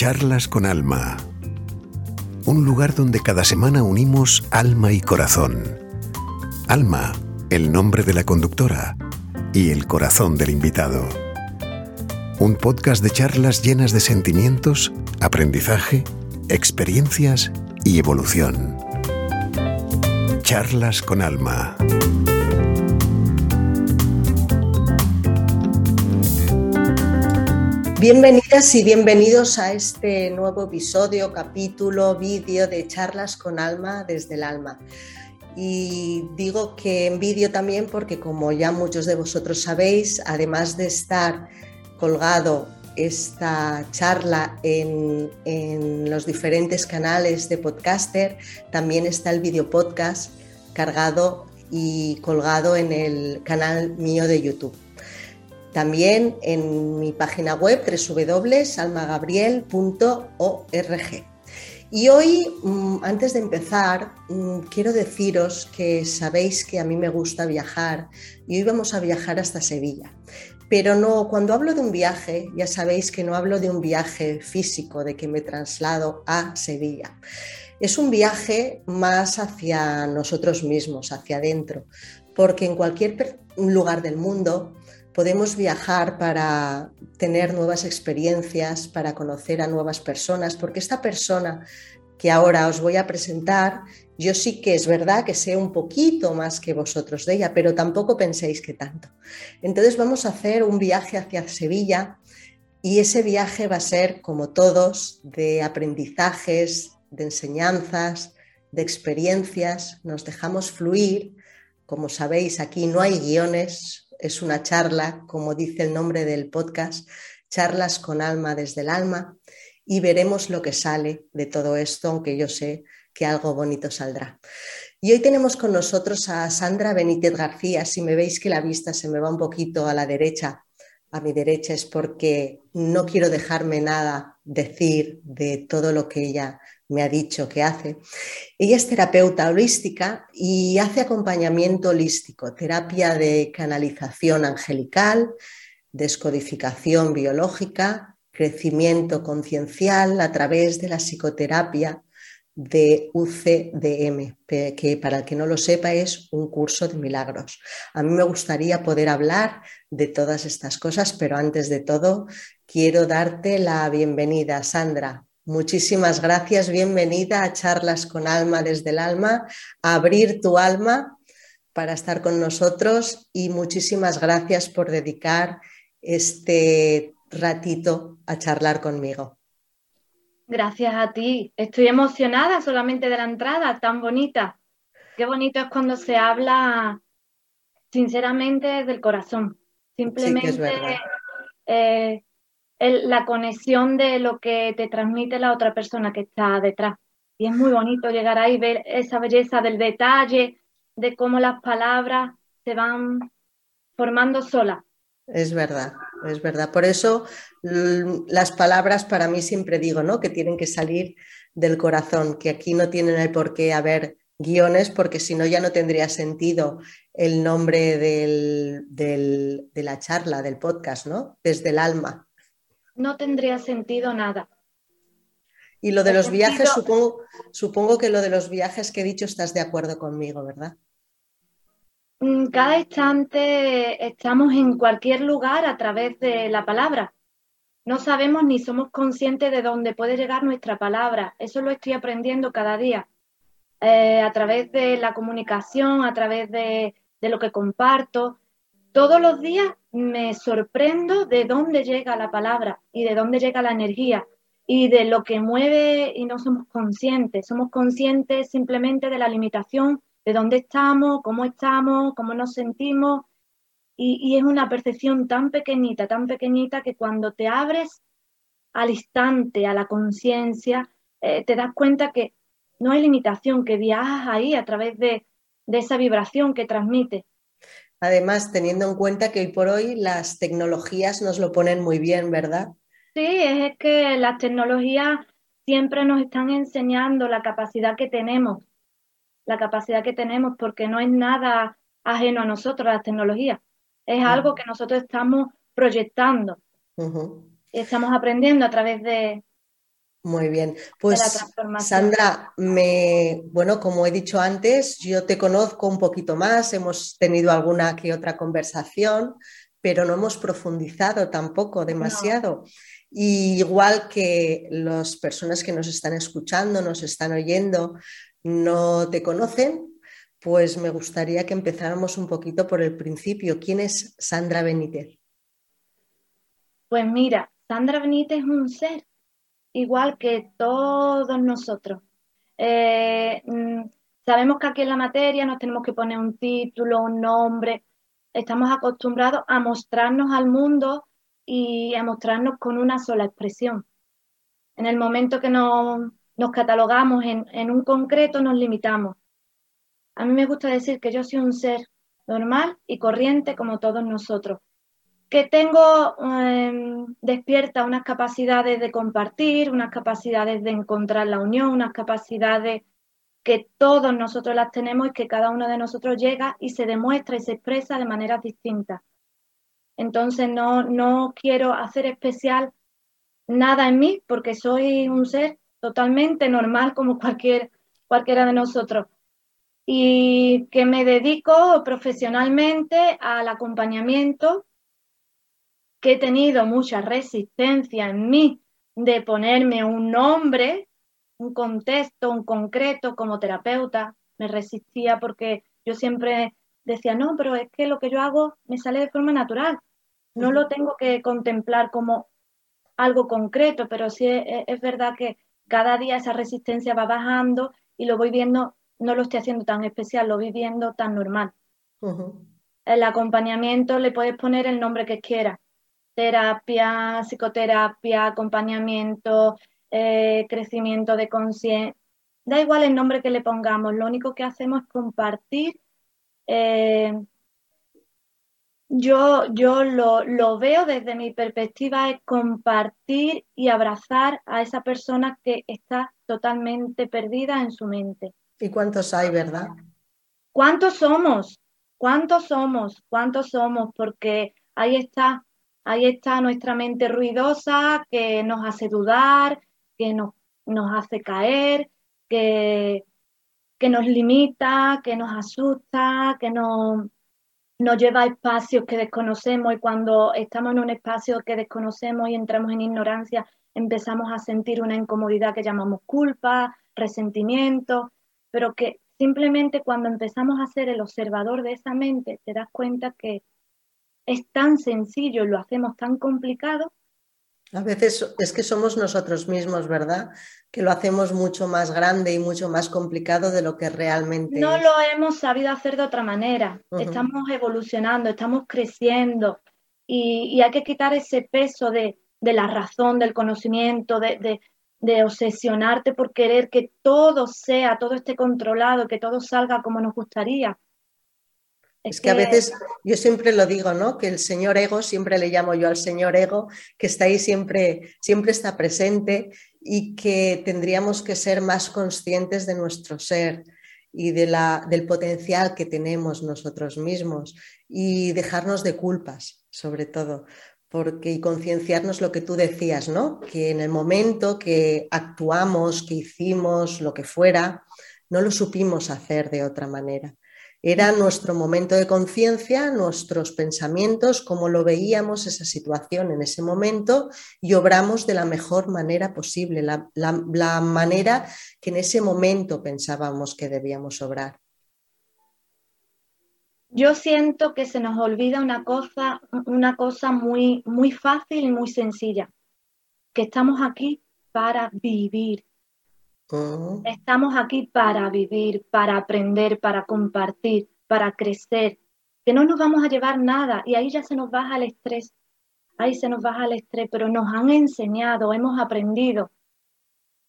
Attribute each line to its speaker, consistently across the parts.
Speaker 1: Charlas con Alma. Un lugar donde cada semana unimos alma y corazón. Alma, el nombre de la conductora, y el corazón del invitado. Un podcast de charlas llenas de sentimientos, aprendizaje, experiencias y evolución. Charlas con Alma.
Speaker 2: Bienvenidas y bienvenidos a este nuevo episodio, capítulo, vídeo de charlas con alma desde el alma. Y digo que en vídeo también porque como ya muchos de vosotros sabéis, además de estar colgado esta charla en, en los diferentes canales de podcaster, también está el video podcast cargado y colgado en el canal mío de YouTube. También en mi página web www.almagabriel.org. Y hoy, mm, antes de empezar, mm, quiero deciros que sabéis que a mí me gusta viajar y hoy vamos a viajar hasta Sevilla. Pero no, cuando hablo de un viaje, ya sabéis que no hablo de un viaje físico, de que me traslado a Sevilla. Es un viaje más hacia nosotros mismos, hacia adentro, porque en cualquier lugar del mundo podemos viajar para tener nuevas experiencias, para conocer a nuevas personas, porque esta persona que ahora os voy a presentar, yo sí que es verdad que sé un poquito más que vosotros de ella, pero tampoco penséis que tanto. Entonces vamos a hacer un viaje hacia Sevilla y ese viaje va a ser, como todos, de aprendizajes, de enseñanzas, de experiencias, nos dejamos fluir. Como sabéis, aquí no hay guiones, es una charla, como dice el nombre del podcast, charlas con alma desde el alma, y veremos lo que sale de todo esto, aunque yo sé que algo bonito saldrá. Y hoy tenemos con nosotros a Sandra Benítez García. Si me veis que la vista se me va un poquito a la derecha, a mi derecha es porque no quiero dejarme nada decir de todo lo que ella me ha dicho que hace. Ella es terapeuta holística y hace acompañamiento holístico, terapia de canalización angelical, descodificación biológica, crecimiento conciencial a través de la psicoterapia de UCDM, que para el que no lo sepa es un curso de milagros. A mí me gustaría poder hablar de todas estas cosas, pero antes de todo quiero darte la bienvenida, Sandra. Muchísimas gracias, bienvenida a Charlas con Alma desde el Alma, a abrir tu alma para estar con nosotros y muchísimas gracias por dedicar este ratito a charlar conmigo.
Speaker 3: Gracias a ti. Estoy emocionada solamente de la entrada, tan bonita. Qué bonito es cuando se habla sinceramente del corazón. Simplemente eh, la conexión de lo que te transmite la otra persona que está detrás. Y es muy bonito llegar ahí ver esa belleza del detalle, de cómo las palabras se van formando solas.
Speaker 2: Es verdad, es verdad. Por eso las palabras para mí siempre digo, ¿no? Que tienen que salir del corazón, que aquí no tienen el por qué haber guiones, porque si no ya no tendría sentido el nombre del, de la charla, del podcast, ¿no? Desde el alma
Speaker 3: no tendría sentido nada.
Speaker 2: Y lo de los viajes, supongo, supongo que lo de los viajes que he dicho estás de acuerdo conmigo, ¿verdad?
Speaker 3: Mm, cada instante estamos en cualquier lugar a través de la palabra. No sabemos ni somos conscientes de dónde puede llegar nuestra palabra. Eso lo estoy aprendiendo cada día. Eh, a través de la comunicación, a través de, de lo que comparto. Todos los días me sorprendo de dónde llega la palabra y de dónde llega la energía y de lo que mueve y no somos conscientes. Somos conscientes simplemente de la limitación, de dónde estamos, cómo estamos, cómo nos sentimos. Y, es una percepción tan pequeñita, tan pequeñita que cuando te abres al instante, a la conciencia, eh, te das cuenta que no hay limitación, que viajas ahí a través de, de esa vibración que transmite.
Speaker 2: Además, teniendo en cuenta que hoy por hoy las tecnologías nos lo ponen muy bien, ¿verdad?
Speaker 3: Sí, es que las tecnologías siempre nos están enseñando la capacidad que tenemos, la capacidad que tenemos, porque no es nada ajeno a nosotros, las tecnologías. Es algo que nosotros estamos proyectando. Estamos aprendiendo a través de,
Speaker 2: Muy bien. Pues Sandra, me, bueno, como he dicho antes, yo te conozco un poquito más, hemos tenido alguna que otra conversación, pero no hemos profundizado tampoco demasiado. igual que las personas que nos están escuchando, nos están oyendo, no te conocen, pues me gustaría que empezáramos un poquito por el principio. ¿Quién es Sandra Benítez?
Speaker 3: Pues mira, Sandra Benítez es un ser igual que todos nosotros. Eh, mm, sabemos que aquí en la materia nos tenemos que poner un título, un nombre. Estamos acostumbrados a mostrarnos al mundo y a mostrarnos con una sola expresión. En el momento que nos, catalogamos en, en un concreto, nos limitamos. A mí me gusta decir que yo soy un ser normal y corriente como todos nosotros que tengo em, despierta unas capacidades de compartir, unas capacidades de encontrar la unión, unas capacidades que todos nosotros las tenemos y que cada uno de nosotros llega y se demuestra y se expresa de maneras distintas. Entonces no, no quiero hacer especial nada en mí porque soy un ser totalmente normal como cualquier, cualquiera de nosotros y que me dedico profesionalmente al acompañamiento que he tenido mucha resistencia en mí de ponerme un nombre, un contexto, un concreto como terapeuta. Me resistía porque yo siempre decía, no, pero es que lo que yo hago me sale de forma natural. No lo tengo que contemplar como algo concreto, pero sí es, verdad que cada día esa resistencia va bajando y lo voy viendo, no lo estoy haciendo tan especial, lo voy viendo tan normal. El acompañamiento le puedes poner el nombre que quieras, terapia, psicoterapia, acompañamiento, eh, crecimiento de conciencia. Da igual el nombre que le pongamos, lo único que hacemos es compartir. Eh, yo yo lo, lo, veo desde mi perspectiva, es compartir y abrazar a esa persona que está totalmente perdida en su mente.
Speaker 2: ¿Y cuántos hay, verdad?
Speaker 3: ¿Cuántos somos? ¿Cuántos somos? ¿Cuántos somos? Porque ahí está Ahí está nuestra mente ruidosa que nos hace dudar, que nos, hace caer, que, que nos limita, que nos asusta, que nos, nos lleva a espacios que desconocemos y cuando estamos en un espacio que desconocemos y entramos en ignorancia, empezamos a sentir una incomodidad que llamamos culpa, resentimiento, pero que simplemente cuando empezamos a ser el observador de esa mente, te das cuenta que es tan sencillo y lo hacemos tan complicado.
Speaker 2: A veces es que somos nosotros mismos, ¿verdad? Que lo hacemos mucho más grande y mucho más complicado de lo que realmente
Speaker 3: No lo hemos sabido hacer de otra manera. Estamos evolucionando, estamos creciendo y, hay que quitar ese peso de, la razón, del conocimiento, de, de obsesionarte por querer que todo sea, todo esté controlado, que todo salga como nos gustaría.
Speaker 2: Es que a veces, yo siempre lo digo, ¿no? Que el señor ego, siempre le llamo yo al señor ego, que está ahí siempre, siempre está presente y que tendríamos que ser más conscientes de nuestro ser y de la, del potencial que tenemos nosotros mismos y dejarnos de culpas, sobre todo, porque y concienciarnos lo que tú decías, ¿no? Que en el momento que actuamos, que hicimos lo que fuera, no lo supimos hacer de otra manera era nuestro momento de conciencia, nuestros pensamientos, cómo lo veíamos esa situación en ese momento y obramos de la mejor manera posible, la, manera que en ese momento pensábamos que debíamos obrar.
Speaker 3: Yo siento que se nos olvida una cosa, una cosa muy, muy fácil y muy sencilla, que estamos aquí para vivir, Estamos aquí para vivir, para aprender, para compartir, para crecer, que no nos vamos a llevar nada y ahí ya se nos baja el estrés, ahí se nos baja el estrés, pero nos han enseñado, hemos aprendido.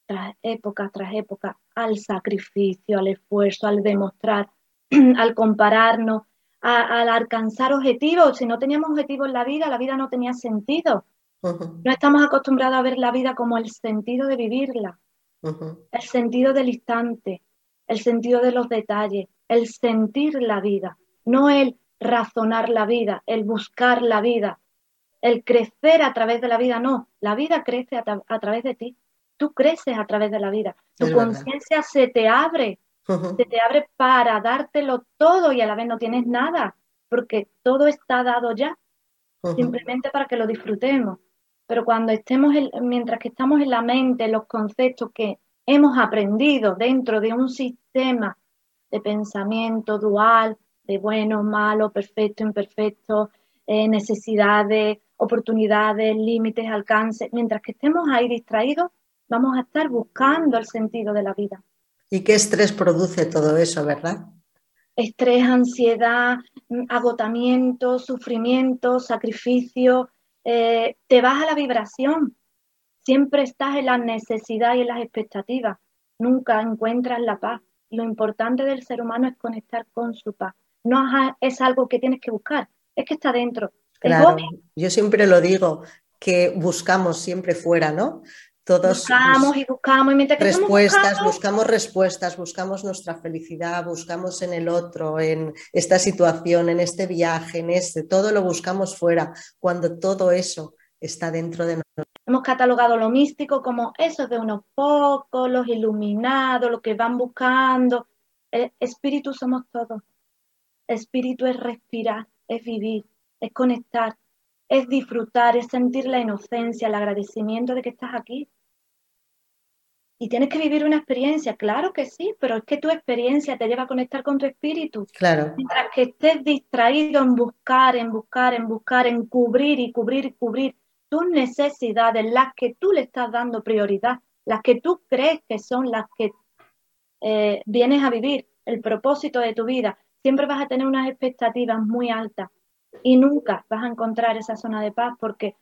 Speaker 3: Tras época tras época al sacrificio, al esfuerzo, al demostrar, al compararnos, al alcanzar objetivos. Si no teníamos objetivos en la vida, la vida no tenía sentido. No estamos acostumbrados a ver la vida como el sentido de vivirla el sentido del instante, el sentido de los detalles, el sentir la vida, no el razonar la vida, el buscar la vida, el crecer a través de la vida, no, la vida crece a, través de ti. tú creces a través de la vida. Tu conciencia se te abre, se te abre para dártelo todo y a la vez no tienes nada, porque todo está dado ya, simplemente para que lo disfrutemos. Pero cuando estemos, mientras que estamos en la mente, los conceptos que hemos aprendido dentro de un sistema de pensamiento dual, de bueno, malo, perfecto, imperfecto, eh, necesidades, oportunidades, límites, alcances. Mientras que estemos ahí distraídos, vamos a estar buscando el sentido de la vida.
Speaker 2: ¿Y qué estrés produce todo eso, verdad?
Speaker 3: Estrés, ansiedad, agotamiento, sufrimiento, sacrificio. Eh, te baja la vibración. Siempre estás en la necesidad y en las expectativas. Nunca encuentras la paz. Lo importante del ser humano es conectar con su paz. No es algo que tienes que buscar, es que está dentro.
Speaker 2: Claro, yo siempre lo digo, que buscamos siempre fuera, ¿no?
Speaker 3: Todos buscamos y buscamos y mientras que
Speaker 2: respuestas, buscamos respuestas, buscamos nuestra felicidad, buscamos en el otro, en esta situación, en este viaje, en este, todo lo buscamos fuera, cuando todo eso está dentro de nosotros.
Speaker 3: Hemos catalogado lo místico como eso de unos pocos, los iluminados, lo que van buscando. El espíritu somos todos. Espíritu es respirar, es vivir, es conectar, es disfrutar, es sentir la inocencia, el agradecimiento de que estás aquí. Y tienes que vivir una experiencia, claro que sí, pero es que tu experiencia te lleva a conectar con tu espíritu.
Speaker 2: Claro.
Speaker 3: Mientras que estés distraído en buscar, en buscar, en buscar, en cubrir y cubrir y cubrir tus necesidades, las que tú le estás dando prioridad, las que tú crees que son las que eh, vienes a vivir, el propósito de tu vida, siempre vas a tener unas expectativas muy altas y nunca vas a encontrar esa zona de paz porque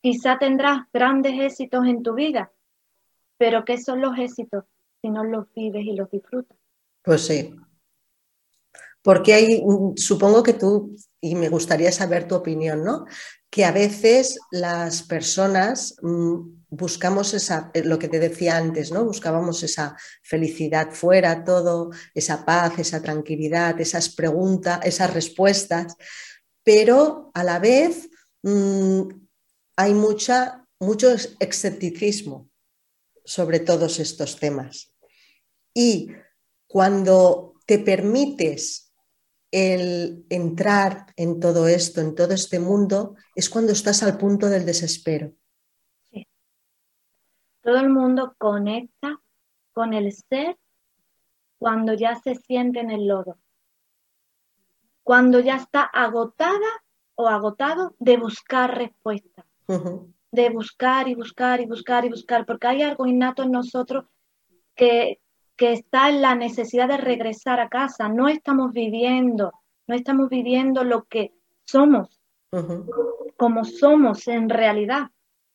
Speaker 3: quizá tendrás grandes éxitos en tu vida, pero ¿qué son los éxitos si no los vives y los disfrutas?
Speaker 2: Pues sí. Porque hay, supongo que tú, y me gustaría saber tu opinión, ¿no? Que a veces las personas mm, buscamos esa, eh, lo que te decía antes, ¿no? Buscábamos esa felicidad fuera, todo, esa paz, esa tranquilidad, esas preguntas, esas respuestas, pero a la vez mm, hay mucha, mucho escepticismo sobre todos estos temas. Y cuando te permites el entrar en todo esto, en todo este mundo, es cuando estás al punto del desespero.
Speaker 3: Todo el mundo conecta con el ser cuando ya se siente en el lodo cuando ya está agotada o agotado de buscar respuestas, de buscar y buscar y buscar y buscar, porque hay algo innato en nosotros que, que está en la necesidad de regresar a casa. No estamos viviendo, no estamos viviendo lo que somos, como somos en realidad.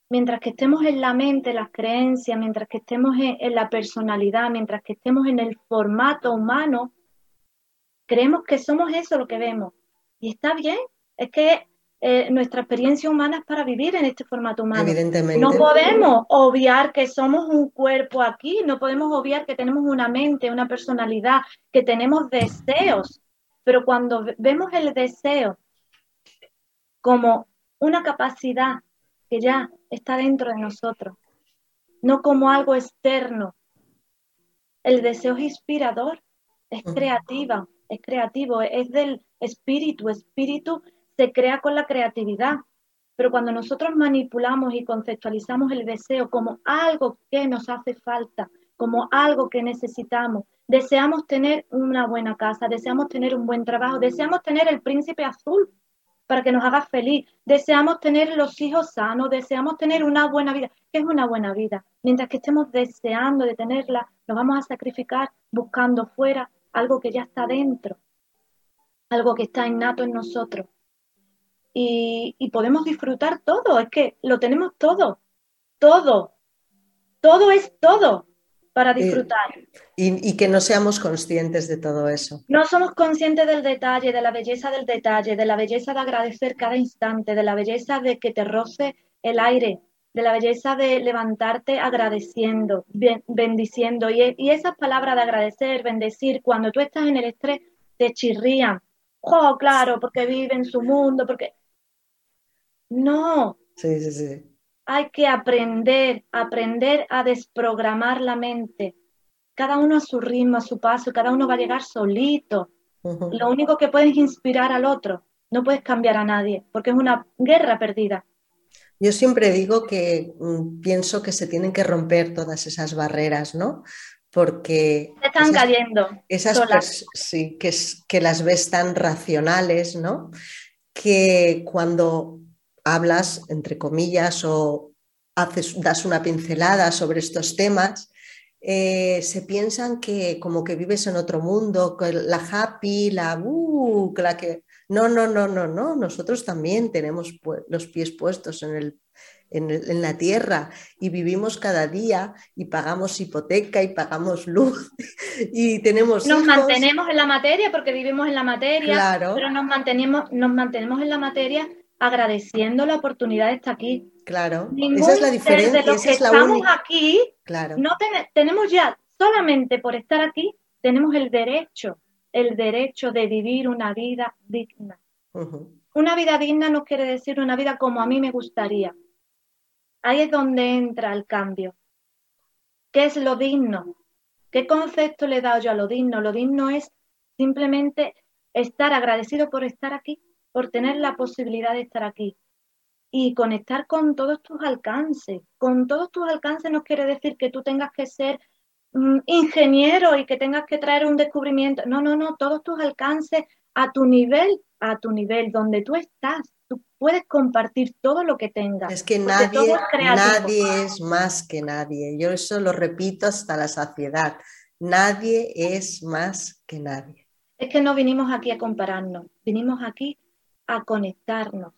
Speaker 3: Mientras que estemos en la mente, las creencias, mientras que estemos en la personalidad, mientras que estemos en el formato humano, creemos que somos eso lo que vemos. Y está bien, es que eh, nuestra experiencia humana es para vivir en este formato humano.
Speaker 2: Evidentemente.
Speaker 3: No podemos obviar que somos un cuerpo aquí, no podemos obviar que tenemos una mente, una personalidad, que tenemos deseos. Pero cuando vemos el deseo como una capacidad que ya está dentro de nosotros, no como algo externo, el deseo es inspirador, es creativa, es creativo, es del espíritu. Espíritu se crea con la creatividad. Pero cuando nosotros manipulamos y conceptualizamos el deseo como algo que nos hace falta, como algo que necesitamos, deseamos tener una buena casa, deseamos tener un buen trabajo, deseamos tener el príncipe azul para que nos haga feliz, deseamos tener los hijos sanos, deseamos tener una buena vida. ¿Qué es una buena vida? Mientras que estemos deseando de tenerla, nos vamos a sacrificar buscando fuera algo que ya está dentro, algo que está innato en nosotros. Y, podemos disfrutar todo, es que lo tenemos todo, todo, todo es todo para disfrutar.
Speaker 2: Y, y, que no seamos conscientes de todo eso.
Speaker 3: No somos conscientes del detalle, de la belleza del detalle, de la belleza de agradecer cada instante, de la belleza de que te roce el aire, de la belleza de levantarte agradeciendo, bendiciendo. Y, y esas palabras de agradecer, bendecir, cuando tú estás en el estrés, te chirrían. Oh, claro, porque vive en su mundo, porque... No.
Speaker 2: Sí, sí, sí.
Speaker 3: hay que aprender, aprender a desprogramar la mente. Cada uno a su ritmo, a su paso, cada uno va a llegar solito. Lo único que puedes inspirar al otro, no puedes cambiar a nadie, porque es una guerra perdida.
Speaker 2: Yo siempre digo que mm, pienso que se tienen que romper todas esas barreras, ¿no? Porque...
Speaker 3: Se están cayendo.
Speaker 2: Esas sí, que, que las ves tan racionales, ¿no? Que cuando hablas, entre comillas, o haces, das una pincelada sobre estos temas, eh, se piensan que como que vives en otro mundo, la happy, la, uh, la que... No, no, no, no, no, nosotros también tenemos los pies puestos en, el, en, la tierra y vivimos cada día y pagamos hipoteca y pagamos luz y tenemos...
Speaker 3: Nos mantenemos en la materia porque vivimos en la materia, pero nos mantenemos, nos mantenemos en la materia agradeciendo la oportunidad de estar aquí.
Speaker 2: Claro, esa es la diferencia.
Speaker 3: De los que estamos aquí, claro. no tenemos ya, solamente por estar aquí, tenemos el derecho, el derecho de vivir una vida digna. Una vida digna no quiere decir una vida como a mí me gustaría. Ahí es donde entra el cambio. ¿Qué es lo digno? ¿Qué concepto le he dado yo a lo digno? Lo digno es simplemente estar agradecido por estar aquí por tener la posibilidad de estar aquí y conectar con todos tus alcances. Con todos tus alcances no quiere decir que tú tengas que ser ingeniero y que tengas que traer un descubrimiento. No, no, no, todos tus alcances a tu nivel, a tu nivel, donde tú estás. Tú puedes compartir todo lo que tengas.
Speaker 2: Es que nadie, nadie es más que nadie. Yo eso lo repito hasta la saciedad. Nadie es más que nadie.
Speaker 3: Es que no vinimos aquí a compararnos, vinimos aquí a conectarnos.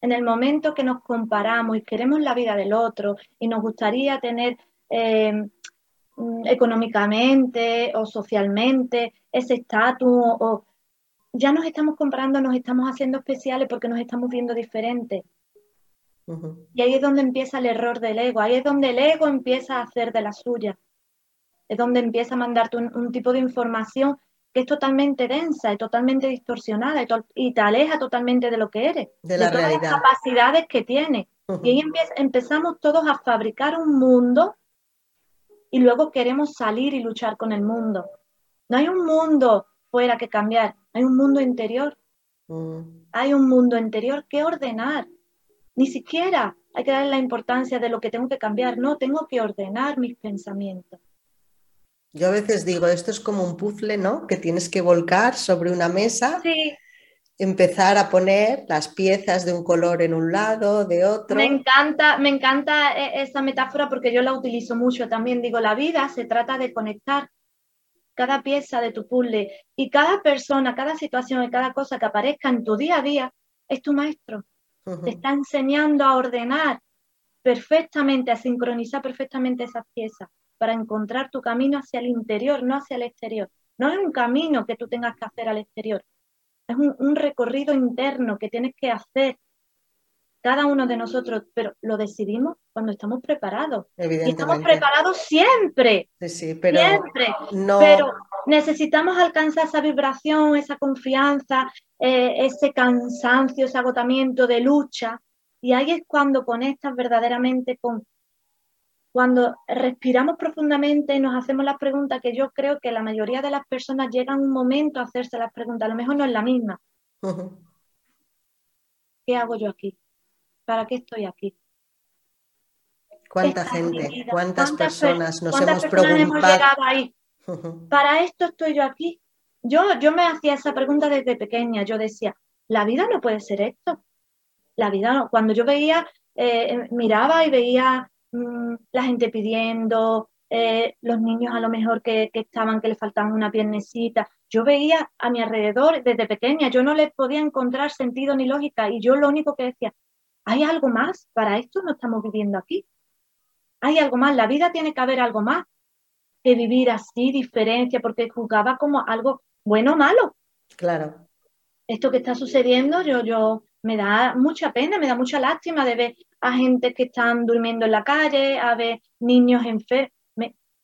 Speaker 3: En el momento que nos comparamos y queremos la vida del otro y nos gustaría tener eh, mm, económicamente o socialmente ese estatus o ya nos estamos comparando, nos estamos haciendo especiales porque nos estamos viendo diferentes. Y ahí es donde empieza el error del ego, ahí es donde el ego empieza a hacer de la suya. Es donde empieza a mandarte un tipo de información que es totalmente densa y totalmente distorsionada y, te aleja totalmente de lo que eres,
Speaker 2: de, las
Speaker 3: capacidades que tienes. Y ahí empezamos todos a fabricar un mundo y luego queremos salir y luchar con el mundo. No hay un mundo fuera que cambiar, hay un mundo interior. Mm. Hay un mundo interior que ordenar. Ni siquiera hay que darle la importancia de lo que tengo que cambiar, no, tengo que ordenar mis pensamientos.
Speaker 2: Yo a veces digo, esto es como un puzzle, ¿no? Que tienes que volcar sobre una mesa. Empezar a poner las piezas de un color en un lado, de otro.
Speaker 3: Me encanta, me encanta e, esa metáfora porque yo la utilizo mucho también. Digo, la vida se trata de conectar cada pieza de tu puzzle y cada persona, cada situación y cada cosa que aparezca en tu día a día es tu maestro. Te está enseñando a ordenar perfectamente, a sincronizar perfectamente esas piezas para encontrar tu camino hacia el interior, no hacia el exterior. No es un camino que tú tengas que hacer al exterior, es un, recorrido interno que tienes que hacer cada uno de nosotros, pero lo decidimos cuando estamos preparados. Y estamos preparados siempre,
Speaker 2: sí, pero
Speaker 3: siempre, pero necesitamos alcanzar esa vibración, esa confianza, eh, ese cansancio, ese agotamiento de lucha. Y ahí es cuando conectas verdaderamente con cuando respiramos profundamente y nos hacemos las preguntas, que yo creo que la mayoría de las personas llegan un momento a hacerse las preguntas, a lo mejor no es la misma. ¿Qué hago yo aquí? ¿Para qué estoy aquí?
Speaker 2: ¿Cuánta gente, cuántas, personas nos hemos preguntado?
Speaker 3: ahí? Para esto estoy yo aquí. Yo, yo me hacía esa pregunta desde pequeña. Yo decía, la vida no puede ser esto. La vida no. Cuando yo veía, eh, miraba y veía Mm, la gente pidiendo, eh, los niños a lo mejor que, estaban, que les faltaban una piernecita. Yo veía a mi alrededor desde pequeña, yo no les podía encontrar sentido ni lógica y yo lo único que decía, ¿hay algo más? Para esto no estamos viviendo aquí. Hay algo más, la vida tiene que haber algo más que vivir así, diferencia, porque juzgaba como algo bueno o malo.
Speaker 2: Claro.
Speaker 3: Esto que está sucediendo, yo, yo, me da mucha pena, me da mucha lástima de ver a gente que están durmiendo en la calle, a ver niños enfermos.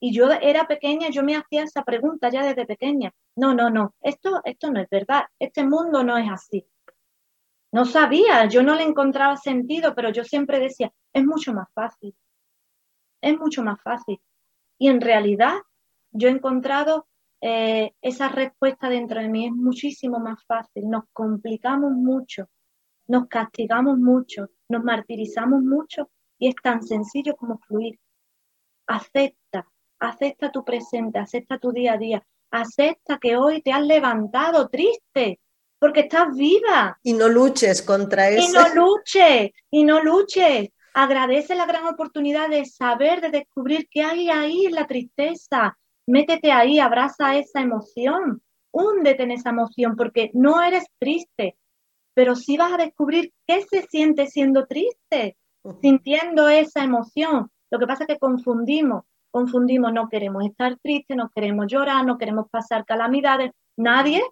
Speaker 3: Y yo era pequeña, yo me hacía esa pregunta ya desde pequeña. No, no, no, esto, esto no es verdad, este mundo no es así. No sabía, yo no le encontraba sentido, pero yo siempre decía, es mucho más fácil, es mucho más fácil. Y en realidad yo he encontrado eh, esa respuesta dentro de mí, es muchísimo más fácil. Nos complicamos mucho, nos castigamos mucho, nos martirizamos mucho y es tan sencillo como fluir. Acepta, acepta tu presente, acepta tu día a día, acepta que hoy te has levantado triste, porque estás viva.
Speaker 2: Y no luches contra eso.
Speaker 3: Y no luches, y no luches. Agradece la gran oportunidad de saber, de descubrir qué hay ahí en la tristeza. Métete ahí, abraza esa emoción, húndete en esa emoción, porque no eres triste, pero sí vas a descubrir qué se siente siendo triste, sintiendo esa emoción. Lo que pasa es que confundimos, confundimos, no queremos estar tristes, no queremos llorar, no queremos pasar calamidades. Nadie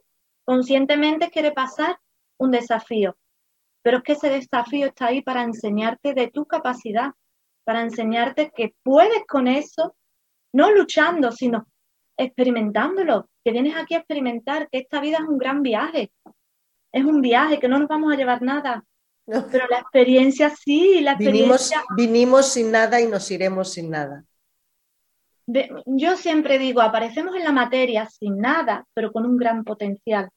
Speaker 3: conscientemente quiere pasar un desafío, pero es que ese desafío está ahí para enseñarte de tu capacidad, para enseñarte que puedes con eso, no luchando, sino experimentándolo, que vienes aquí a experimentar, que esta vida es un gran viaje, es un viaje, que no nos vamos a llevar nada, pero la experiencia sí, la
Speaker 2: experiencia... vinimos sin nada y nos iremos sin nada
Speaker 3: yo siempre digo, aparecemos en la materia sin nada, pero con un gran potencial.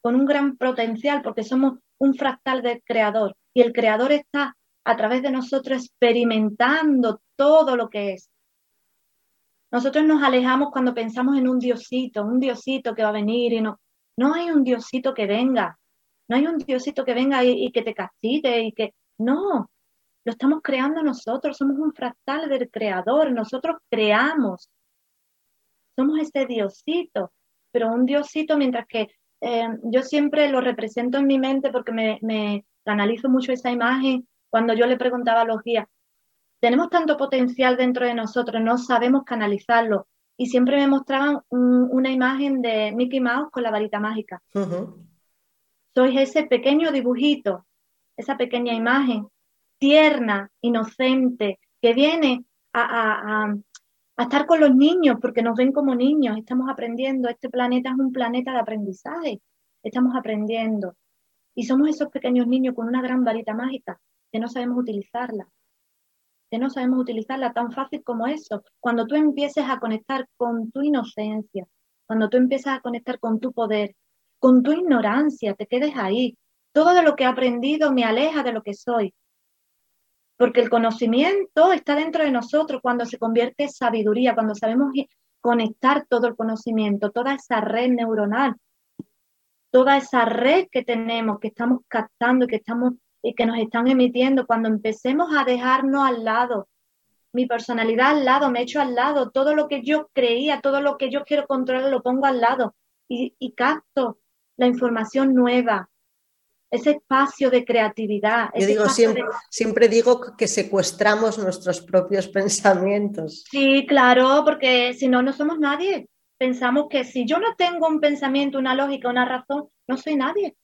Speaker 3: Con un gran potencial porque somos un fractal del creador y el creador está a través de nosotros experimentando todo lo que es. Nosotros nos alejamos cuando pensamos en un diosito, un diosito que va a venir y no, no hay un diosito que venga, no hay un diosito que venga y, que te castigue y que, no, lo estamos creando nosotros, somos un fractal del creador, nosotros creamos, somos ese diosito, pero un diosito mientras que eh, yo siempre lo represento en mi mente porque me, me analizo mucho esa imagen cuando yo le preguntaba a los guías, tenemos tanto potencial dentro de nosotros, no sabemos canalizarlo. Y siempre me mostraban una imagen de Mickey Mouse con la varita mágica. Soy ese pequeño dibujito, esa pequeña imagen tierna, inocente, que viene a, estar con los niños porque nos ven como niños, estamos aprendiendo, este planeta es un planeta de aprendizaje, estamos aprendiendo. Y somos esos pequeños niños con una gran varita mágica que no sabemos utilizarla, que no sabemos utilizarla tan fácil como eso. Cuando tú empieces a conectar con tu inocencia, cuando tú empiezas a conectar con tu poder, con tu ignorancia, te quedes ahí. Todo de lo que he aprendido me aleja de lo que soy porque el conocimiento está dentro de nosotros cuando se convierte en sabiduría, cuando sabemos conectar todo el conocimiento, toda esa red neuronal, toda esa red que tenemos, que estamos captando que, estamos, y que nos están emitiendo, cuando empecemos a dejarnos al lado, mi personalidad al lado, me echo al lado, todo lo que yo creía, todo lo que yo quiero controlar, lo pongo al lado y, y capto la información nueva, ese espacio de creatividad.
Speaker 2: Yo digo, siempre, siempre digo que secuestramos nuestros propios pensamientos.
Speaker 3: Sí, claro, porque si no, no somos nadie. Pensamos que si yo no tengo un pensamiento, una lógica, una razón, no soy nadie.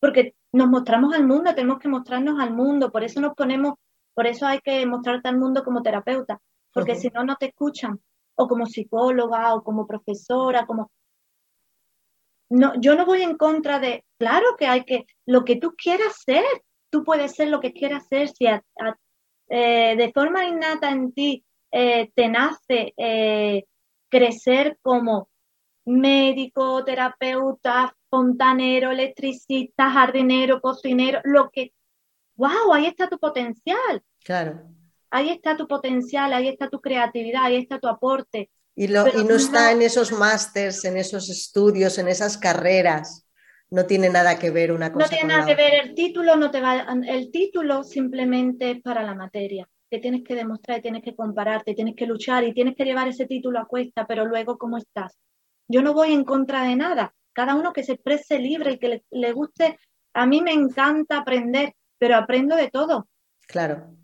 Speaker 3: Porque nos mostramos al mundo, tenemos que mostrarnos al mundo, por eso nos ponemos, por eso hay que mostrarte al mundo como terapeuta, porque si no, no te escuchan, o como psicóloga, o como profesora, como no, yo no voy en contra de, claro que hay que, lo que tú quieras ser, tú puedes ser lo que quieras ser, si eh, de forma innata en ti eh, te nace eh, crecer como médico, terapeuta, fontanero, electricista, jardinero, cocinero, lo que, wow, ahí está tu potencial.
Speaker 2: Claro.
Speaker 3: Ahí está tu potencial, ahí está tu creatividad, ahí está tu aporte.
Speaker 2: Y, no está en esos másters, en esos estudios, en esas carreras. No tiene nada que ver una cosa.
Speaker 3: No tiene nada que ver el título, no te va, el título simplemente es para la materia. Que tienes que demostrar, tienes que compararte, tienes que luchar y tienes que llevar ese título a cuesta, pero luego cómo estás. Yo no voy en contra de nada. Cada uno que se exprese libre y que le, guste. A mí me encanta aprender, pero aprendo de todo.
Speaker 2: Claro.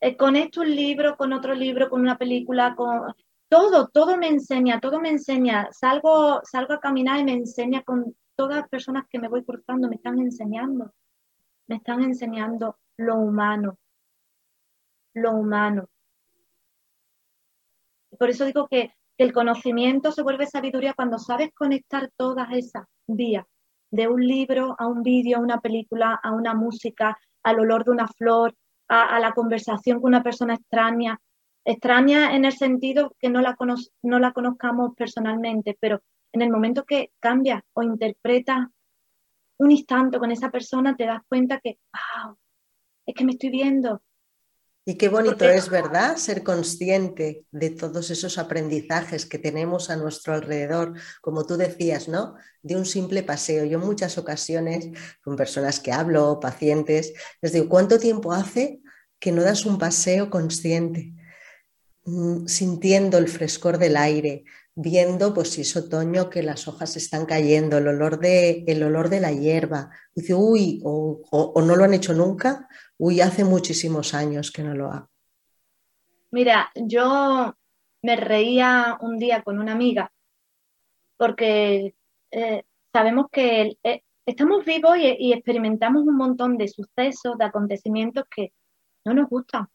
Speaker 3: Eh, con esto un libro, con otro libro, con una película, con todo, todo me enseña, todo me enseña. Salgo, salgo a caminar y me enseña con todas las personas que me voy cruzando, me están enseñando, me están enseñando lo humano, lo humano. Por eso digo que, el conocimiento se vuelve sabiduría cuando sabes conectar todas esas vías de un libro a un vídeo, a una película, a una música, al olor de una flor, a, la conversación con una persona extraña. Extraña en el sentido que no la, no la conozcamos personalmente, pero en el momento que cambias o interpretas un instante con esa persona, te das cuenta que, wow, es que me estoy viendo,
Speaker 2: y qué bonito es, ¿verdad? Ser consciente de todos esos aprendizajes que tenemos a nuestro alrededor, como tú decías, ¿no? De un simple paseo. Yo en muchas ocasiones, con personas que hablo, pacientes, les digo, ¿cuánto tiempo hace que no das un paseo consciente? Mm, sintiendo el frescor del aire, viendo, pues si es otoño, que las hojas están cayendo, el olor de, el olor de la hierba. Dice, uy, o no lo han hecho nunca, Uy, hace muchísimos años que no lo hago.
Speaker 3: Mira, yo me reía un día con una amiga porque eh, sabemos que eh, estamos vivos y, experimentamos un montón de sucesos, de acontecimientos que no nos gustan,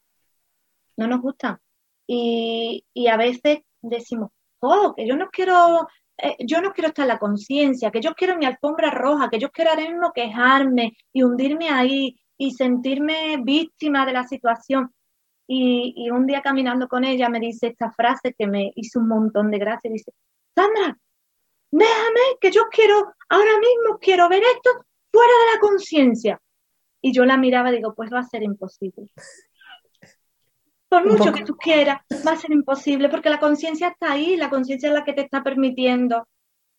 Speaker 3: no nos gustan. Y, a veces decimos, oh, que yo no quiero, eh, yo no quiero estar en la conciencia, que yo quiero mi alfombra roja, que yo quiero ahora mismo quejarme y hundirme ahí y sentirme víctima de la situación. Y, un día caminando con ella me dice esta frase que me hizo un montón de gracia. Dice, Sandra, déjame que yo quiero, ahora mismo quiero ver esto fuera de la conciencia. Y yo la miraba y digo, pues va a ser imposible. Por mucho que tú quieras, va a ser imposible, porque la conciencia está ahí, la conciencia es la que te está permitiendo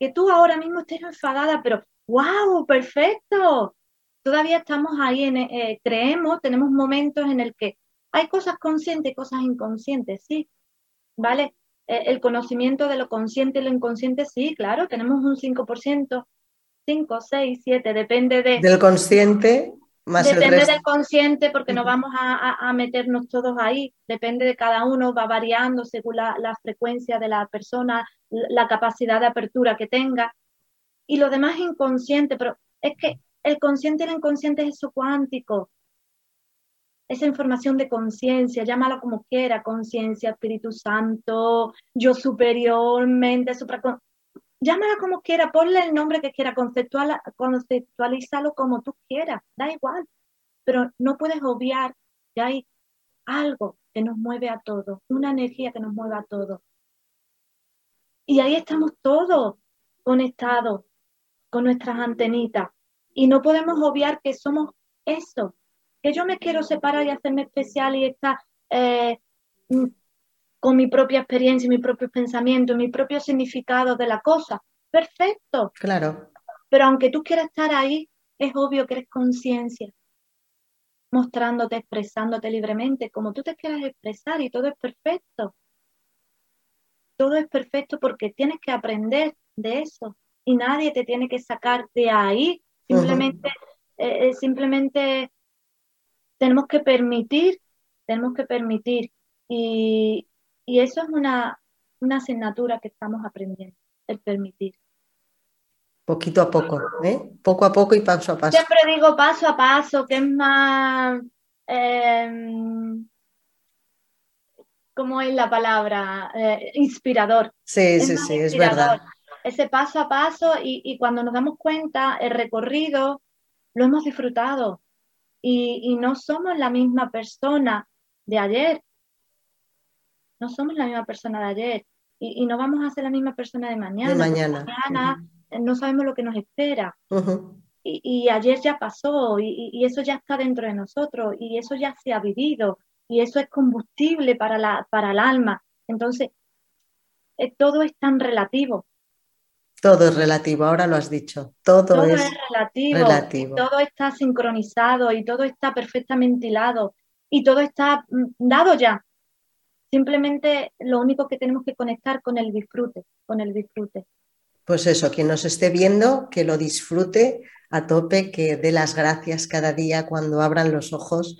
Speaker 3: que tú ahora mismo estés enfadada, pero wow, perfecto, todavía estamos ahí, en, eh, creemos, tenemos momentos en el que hay cosas conscientes y cosas inconscientes, sí, ¿vale? Eh, el conocimiento de lo consciente y lo inconsciente, sí, claro, tenemos un 5%, 5, 6, 7, depende de...
Speaker 2: Del consciente más
Speaker 3: Depende
Speaker 2: el
Speaker 3: del consciente porque no vamos a, meternos todos ahí, depende de cada uno, va variando según la, la frecuencia de la persona, la capacidad de apertura que tenga. Y lo demás es inconsciente, pero es que el consciente y el inconsciente es eso cuántico. Esa información de conciencia, llámalo como quiera, conciencia, Espíritu Santo, yo superiormente, supra, llámala como quiera, ponle el nombre que quiera, conceptual, conceptualízalo como tú quieras, da igual. Pero no puedes obviar que hay algo que nos mueve a todos, una energía que nos mueve a todos. Y ahí estamos todos conectados con nuestras antenitas. Y no podemos obviar que somos eso, que yo me quiero separar y hacerme especial y estar eh, con mi propia experiencia, mi propio pensamiento, mi propio significado de la cosa. Perfecto.
Speaker 2: Claro.
Speaker 3: Pero aunque tú quieras estar ahí, es obvio que eres conciencia, mostrándote, expresándote libremente, como tú te quieras expresar y todo es perfecto. Todo es perfecto porque tienes que aprender de eso y nadie te tiene que sacar de ahí Simplemente, eh, eh, simplemente tenemos que permitir, tenemos que permitir. Y, eso es una, asignatura que estamos aprendiendo, el permitir.
Speaker 2: Poquito a poco, ¿eh? Poco a poco y paso a paso.
Speaker 3: Siempre digo paso a paso, que es más... Em, ¿Cómo es la palabra? Eh, inspirador.
Speaker 2: Sí, sí, sí, es verdad
Speaker 3: ese paso a paso y, cuando nos damos cuenta, el recorrido lo hemos disfrutado y, no somos la misma persona de ayer. No somos la misma persona de ayer y, no vamos a ser la misma persona de mañana.
Speaker 2: De mañana.
Speaker 3: mañana no sabemos lo que nos espera. y, ayer ya pasó y, eso ya está dentro de nosotros y eso ya se ha vivido y eso es combustible para, la, para el alma. Entonces, eh, todo es tan relativo.
Speaker 2: Todo es relativo, ahora lo has dicho. Todo, es,
Speaker 3: relativo, Todo está sincronizado y todo está perfectamente hilado y todo está mm, dado ya. Simplemente lo único que tenemos que conectar con el disfrute, con el disfrute.
Speaker 2: Pues eso, quien nos esté viendo, que lo disfrute a tope, que dé las gracias cada día cuando abran los ojos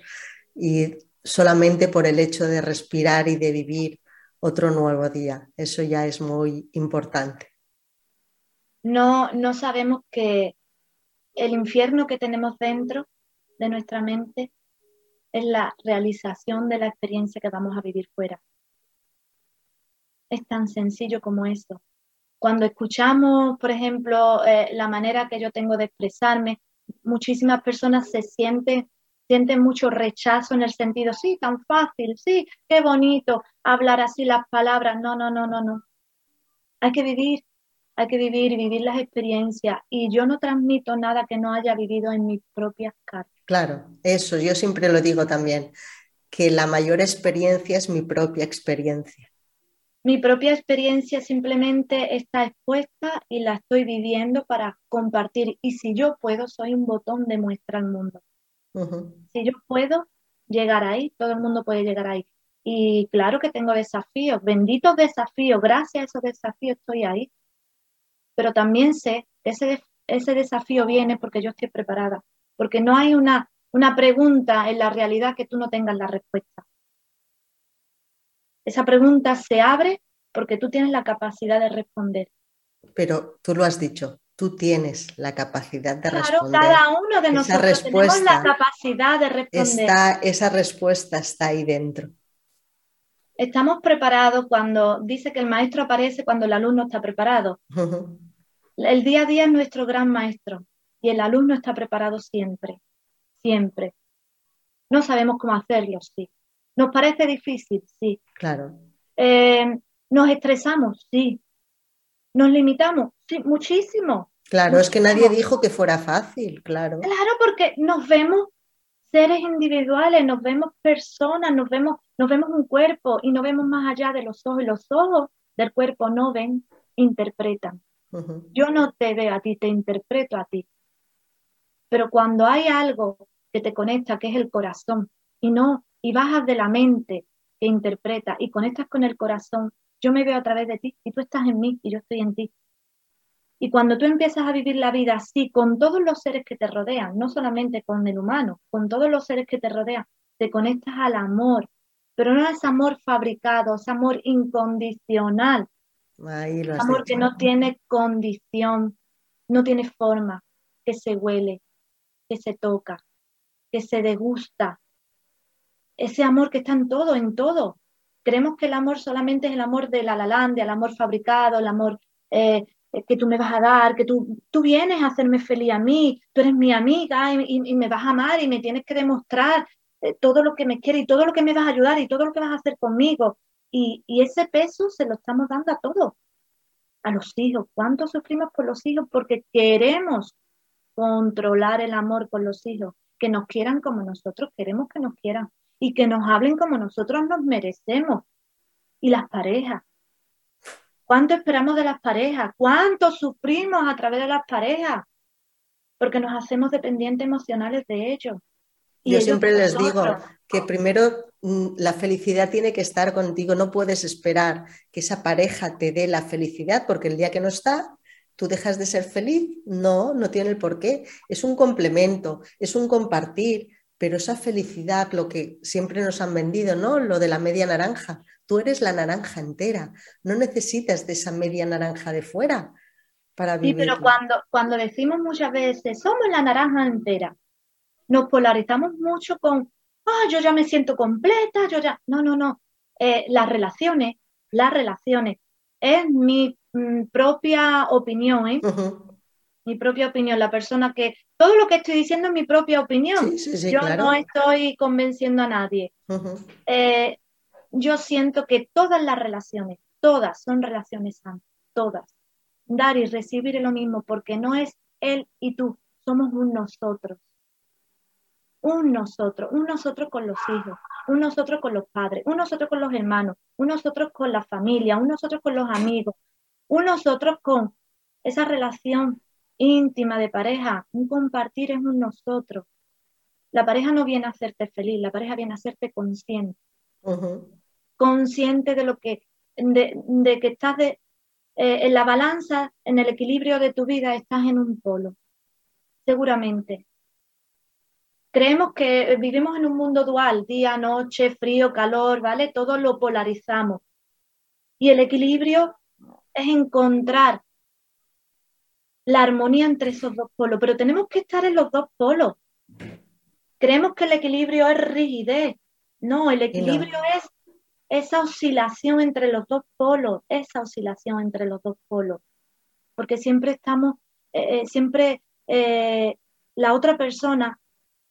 Speaker 2: y solamente por el hecho de respirar y de vivir otro nuevo día. Eso ya es muy importante
Speaker 3: no, no sabemos que el infierno que tenemos dentro de nuestra mente es la realización de la experiencia que vamos a vivir fuera. Es tan sencillo como eso. Cuando escuchamos, por ejemplo, eh, la manera que yo tengo de expresarme, muchísimas personas se sienten, sienten mucho rechazo en el sentido, sí, tan fácil, sí, qué bonito hablar así las palabras. No, no, no, no, no. Hay que vivir, hay que vivir vivir las experiencias. Y yo no transmito nada que no haya vivido en mis propias cartas.
Speaker 2: Claro, eso, yo siempre lo digo también, que la mayor experiencia es mi propia experiencia.
Speaker 3: Mi propia experiencia simplemente está expuesta y la estoy viviendo para compartir. Y si yo puedo, soy un botón de muestra al mundo. Si yo puedo llegar ahí, todo el mundo puede llegar ahí. Y claro que tengo desafíos, benditos desafíos, gracias a esos desafíos estoy ahí. Pero también sé que ese, ese desafío viene porque yo estoy preparada, porque no hay una, una pregunta en la realidad que tú no tengas la respuesta. Esa pregunta se abre porque tú tienes la capacidad de responder.
Speaker 2: Pero tú lo has dicho, tú tienes la capacidad de responder.
Speaker 3: Claro, cada uno de nosotros tenemos la capacidad de responder.
Speaker 2: esa respuesta está ahí dentro.
Speaker 3: Estamos preparados cuando dice que el maestro aparece cuando el alumno está preparado. El día a día es nuestro gran maestro y el alumno está preparado siempre, siempre. No sabemos cómo hacerlo, sí. ¿Nos parece difícil? Sí.
Speaker 2: Claro.
Speaker 3: Eh, ¿Nos estresamos? Sí. ¿Nos limitamos? Sí, muchísimo.
Speaker 2: Claro, es que nadie dijo que fuera fácil, claro.
Speaker 3: Claro, porque nos vemos seres individuales, nos vemos personas, nos vemos, nos vemos un cuerpo y no vemos más allá de los ojos. Y los ojos del cuerpo no ven, interpretan. Yo no te veo a ti, te interpreto a ti. Pero cuando hay algo que te conecta, que es el corazón, y no y bajas de la mente que interpreta y conectas con el corazón, yo me veo a través de ti y tú estás en mí y yo estoy en ti. Y cuando tú empiezas a vivir la vida así, con todos los seres que te rodean, no solamente con el humano, con todos los seres que te rodean, te conectas al amor, pero no es amor fabricado, es amor incondicional. amor que no tiene condición, no tiene forma, que se huele, que se toca, que se degusta, ese amor que está en todo, en todo. Creemos que el amor solamente es el amor de la lalandia, el amor fabricado, el amor eh, que tú me vas a dar, que tú, tú vienes a hacerme feliz a mí, tú eres mi amiga y, me vas a amar y me tienes que demostrar eh, todo lo que me quieres y todo lo que me vas a ayudar y todo lo que vas a hacer conmigo. Y, y ese peso se lo estamos dando a todos, a los hijos. ¿Cuánto sufrimos por los hijos? Porque queremos controlar el amor con los hijos, que nos quieran como nosotros queremos que nos quieran y que nos hablen como nosotros nos merecemos. Y las parejas. ¿Cuánto esperamos de las parejas? ¿Cuánto sufrimos a través de las parejas? Porque nos hacemos dependientes emocionales de ellos.
Speaker 2: Yo siempre les digo que primero mm, la felicidad tiene que estar contigo, no puedes esperar que esa pareja te dé la felicidad porque el día que no está, tú dejas de ser feliz. No, no tiene el por qué. Es un complemento, es un compartir, pero esa felicidad, lo que siempre nos han vendido, ¿no? Lo de la media naranja. Tú eres la naranja entera, no necesitas de esa media naranja de fuera para vivir.
Speaker 3: Sí, pero cuando, cuando decimos muchas veces, somos la naranja entera, nos polarizamos mucho con, ah, yo ya me siento completa, yo ya. No, no, no. Eh, las relaciones, las relaciones, es mi mm, propia opinión, ¿eh? mi propia opinión, la persona que, todo lo que estoy diciendo es mi propia opinión, yo no estoy convenciendo a nadie. Eh, yo siento que todas las relaciones, todas son relaciones santas, todas. Dar y recibir es lo mismo, porque no es él y tú, somos un nosotros. Un nosotros, un nosotros con los hijos, un nosotros con los padres, un nosotros con los hermanos, un nosotros con la familia, un nosotros con los amigos, un nosotros con esa relación íntima de pareja, un compartir es un nosotros. La pareja no viene a hacerte feliz, la pareja viene a hacerte consciente. Consciente de lo que, de, que estás de, eh, en la balanza, en el equilibrio de tu vida, estás en un polo. Seguramente. Creemos que vivimos en un mundo dual, día, noche, frío, calor, ¿vale? Todo lo polarizamos. Y el equilibrio es encontrar la armonía entre esos dos polos, pero tenemos que estar en los dos polos. Creemos que el equilibrio es rigidez. No, el equilibrio es esa oscilación entre los dos polos, esa oscilación entre los dos polos. porque siempre estamos, eh, eh, siempre eh, la otra persona,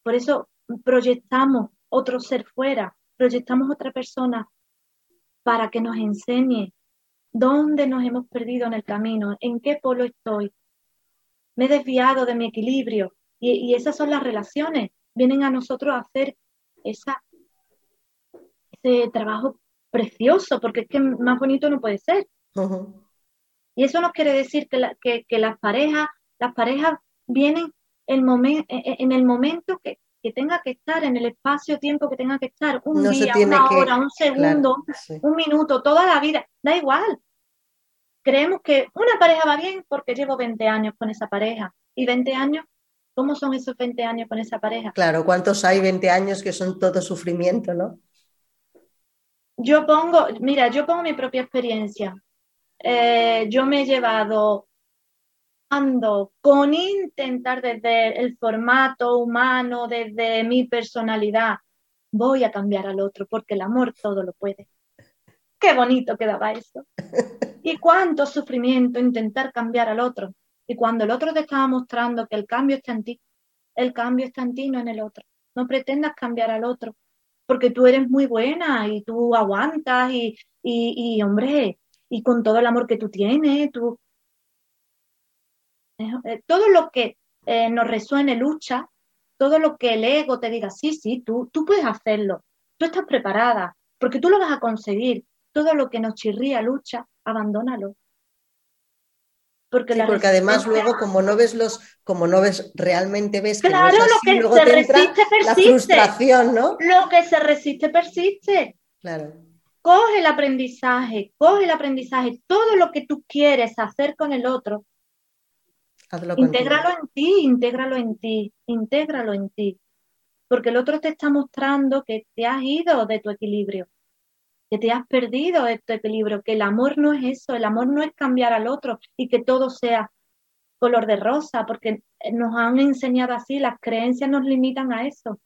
Speaker 3: por eso proyectamos otro ser fuera, proyectamos otra persona para que nos enseñe dónde nos hemos perdido en el camino, en qué polo estoy. Me he desviado de mi equilibrio y, esas son las relaciones. Vienen a nosotros a hacer esa, ese trabajo precioso, porque es que más bonito no puede ser. Y eso nos quiere decir que, que, las parejas, las parejas vienen en, e, e, en el momento que, que tenga que estar, en el espacio-tiempo que tenga que estar, un día, una hora, un segundo, un minuto, toda la vida, da igual. Creemos que una pareja va bien porque llevo 20 años con esa pareja. Y 20 años, ¿cómo son esos 20 años con esa pareja?
Speaker 2: Claro, ¿cuántos hay 20 años que son todo sufrimiento, no?
Speaker 3: Yo pongo, mira, yo pongo mi propia experiencia. Eh, yo me he llevado con intentar desde el formato humano, desde mi personalidad, voy a cambiar al otro porque el amor todo lo puede. Qué bonito quedaba eso. Y cuánto sufrimiento intentar cambiar al otro. Y cuando el otro te estaba mostrando que el cambio está en ti, el cambio está en ti, no en el otro. No pretendas cambiar al otro, porque tú eres muy buena y tú aguantas y, y, y hombre, y con todo el amor que tú tienes, tú, eh, todo lo que eh, nos resuene lucha, todo lo que el ego te diga, sí, sí, tú, tú puedes hacerlo, tú estás preparada, porque tú lo vas a conseguir. Todo lo que nos chirría lucha, abandónalo.
Speaker 2: Porque, porque además luego como no ves los, como no ves, realmente ves
Speaker 3: que claro, lo que se resiste persiste.
Speaker 2: La frustración, ¿no?
Speaker 3: Lo que se resiste persiste.
Speaker 2: Claro.
Speaker 3: Coge el aprendizaje, coge el aprendizaje, todo lo que tú quieres hacer con el otro, intégralo en ti, intégralo en ti, intégralo en ti. Porque el otro te está mostrando que te has ido de tu equilibrio, que te has perdido tu equilibrio, que el amor no es eso, el amor no es cambiar al otro y que todo sea color de rosa, porque nos han enseñado así, las creencias nos limitan a eso.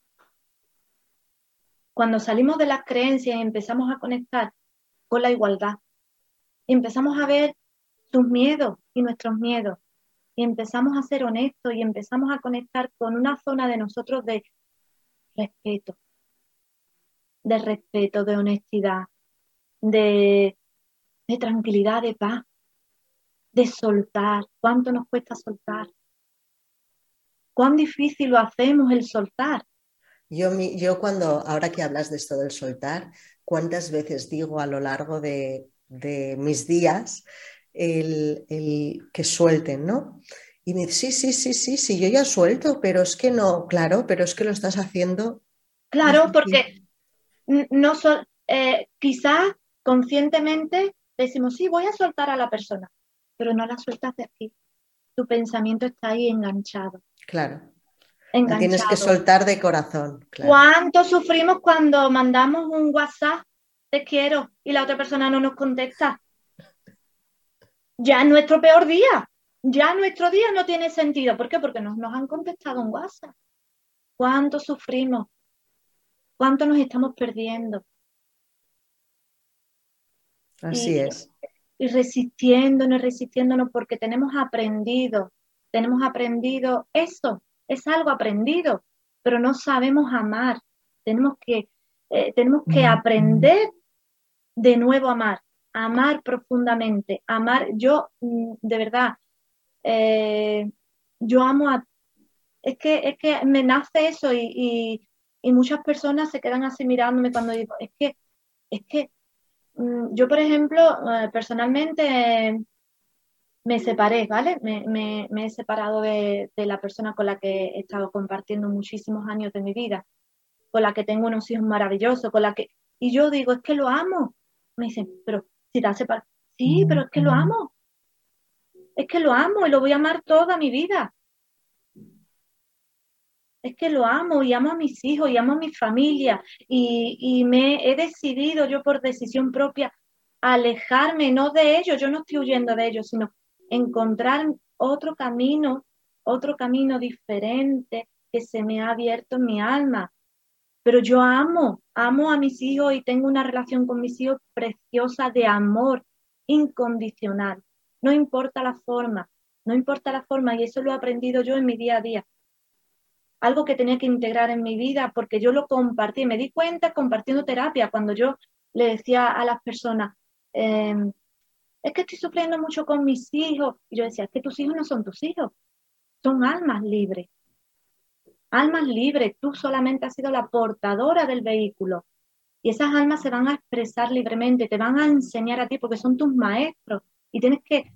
Speaker 3: Cuando salimos de las creencias y empezamos a conectar con la igualdad, empezamos a ver sus miedos y nuestros miedos, y empezamos a ser honestos y empezamos a conectar con una zona de nosotros de respeto, de respeto, de honestidad, de, de tranquilidad, de paz, de soltar. ¿Cuánto nos cuesta soltar? ¿Cuán difícil lo hacemos el soltar?
Speaker 2: Yo, yo cuando, ahora que hablas de esto del soltar, ¿cuántas veces digo a lo largo de, de mis días el, que suelten, ¿no? Y me dice, sí, sí, sí, sí, sí, yo ya suelto, pero es que no, claro, pero es que lo estás haciendo.
Speaker 3: Claro, porque no eh, quizás conscientemente decimos, sí, voy a soltar a la persona, pero no la sueltas de aquí. Tu pensamiento está ahí enganchado.
Speaker 2: Claro. tienes que soltar de corazón.
Speaker 3: ¿Cuánto sufrimos cuando mandamos un WhatsApp, te quiero, y la otra persona no nos contesta? ya nuestro peor día, ya nuestro día no tiene sentido. ¿Por qué? Porque nos, nos han contestado en WhatsApp. ¿Cuánto sufrimos? ¿Cuánto nos estamos perdiendo?
Speaker 2: Así es.
Speaker 3: Y resistiéndonos, resistiéndonos porque tenemos aprendido, tenemos aprendido eso, es algo aprendido, pero no sabemos amar. Tenemos que, eh, tenemos que aprender de nuevo a amar amar profundamente, amar, yo mm, de verdad, eh, yo amo a, es que, es que me nace eso y, muchas personas se quedan así mirándome cuando digo, es que, es que mm, yo, por ejemplo, eh, personalmente me separé, ¿vale? Me, he separado de, de, la persona con la que he estado compartiendo muchísimos años de mi vida, con la que tengo unos hijos maravillosos, con la que... Y yo digo, es que lo amo. Me dicen, pero si te Sí, pero es que lo amo. Es que lo amo y lo voy a amar toda mi vida. Es que lo amo y amo a mis hijos y amo a mi familia y, y me he decidido yo por decisión propia alejarme, no de ellos, yo no estoy huyendo de ellos, sino encontrar otro camino, otro camino diferente que se me ha abierto en mi alma. Pero yo amo, amo a mis hijos y tengo una relación con mis hijos preciosa de amor incondicional. no importa la forma, no importa la forma y eso lo he aprendido yo en mi día a día. Algo que tenía que integrar en mi vida porque yo lo compartí, me di cuenta compartiendo terapia cuando yo le decía a las personas, em, es que estoy sufriendo mucho con mis hijos. Y yo decía, es que tus hijos no son tus hijos, son almas libres. Almas libres, tú solamente has sido la portadora del vehículo. Y esas almas se van a expresar libremente, te van a enseñar a ti porque son tus maestros. Y tienes que,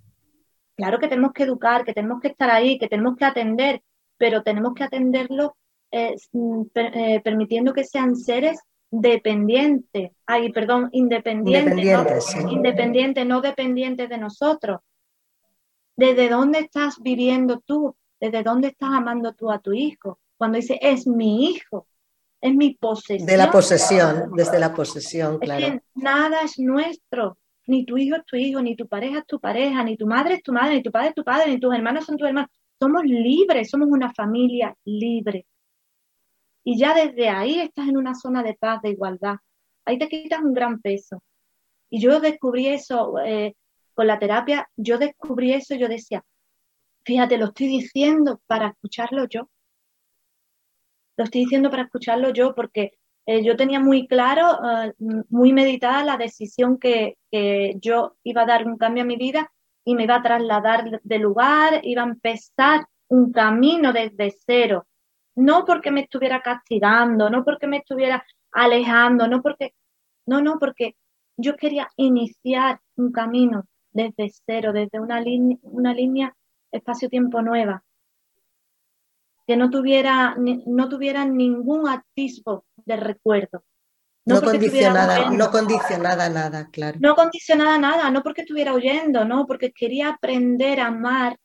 Speaker 3: claro que tenemos que educar, que tenemos que estar ahí, que tenemos que atender, pero tenemos que atenderlo eh, mm, eh, permitiendo que sean seres dependientes, ay, perdón, independientes, independientes, no, no dependientes de nosotros. ¿Desde dónde estás viviendo tú? ¿Desde dónde estás amando tú a tu hijo? Cuando dice, es mi hijo, es mi posesión.
Speaker 2: De la posesión, desde la posesión, claro.
Speaker 3: nada es nuestro, ni tu hijo es tu hijo, ni tu pareja es tu pareja, ni tu madre es tu madre, ni tu padre es tu padre, ni tus hermanos son tus hermanos. Somos libres, somos una familia libre. Y ya desde ahí estás en una zona de paz, de igualdad. Ahí te quitas un gran peso. Y yo descubrí eso eh, con la terapia, yo descubrí eso yo decía, fíjate, lo estoy diciendo para escucharlo yo. Lo estoy diciendo para escucharlo yo porque eh, yo tenía muy claro, eh, muy meditada la decisión que, yo iba a dar un cambio a mi vida y me iba a trasladar de lugar, iba a empezar un camino desde cero no porque me estuviera castigando, no porque me estuviera alejando, no porque, no, no, porque yo quería iniciar un camino desde cero, desde una, línea, una línea espacio-tiempo nueva, que no tuviera, no tuviera ningún atisbo de recuerdo.
Speaker 2: No, condicionada, no condicionada nada, claro.
Speaker 3: No condicionada nada, no porque estuviera huyendo, no, porque quería aprender a amar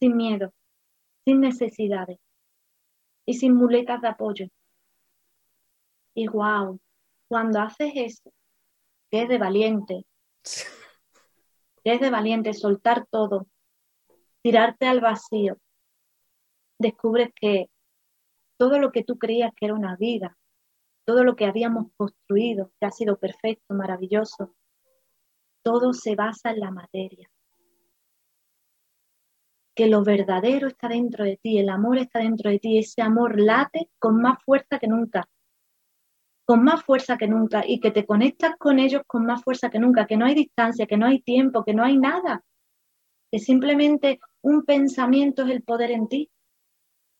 Speaker 3: sin miedo sin necesidades y sin muletas de apoyo. Y wow, cuando haces eso, que es de valiente, que es de valiente soltar todo, tirarte al vacío, descubres que todo lo que tú creías que era una vida, todo lo que habíamos construido, que ha sido perfecto, maravilloso, todo se basa en la materia. Que lo verdadero está dentro de ti, el amor está dentro de ti, ese amor late con más fuerza que nunca, con más fuerza que nunca y que te conectas con ellos con más fuerza que nunca, que no hay distancia, que no hay tiempo, que no hay nada, que simplemente un pensamiento es el poder en ti,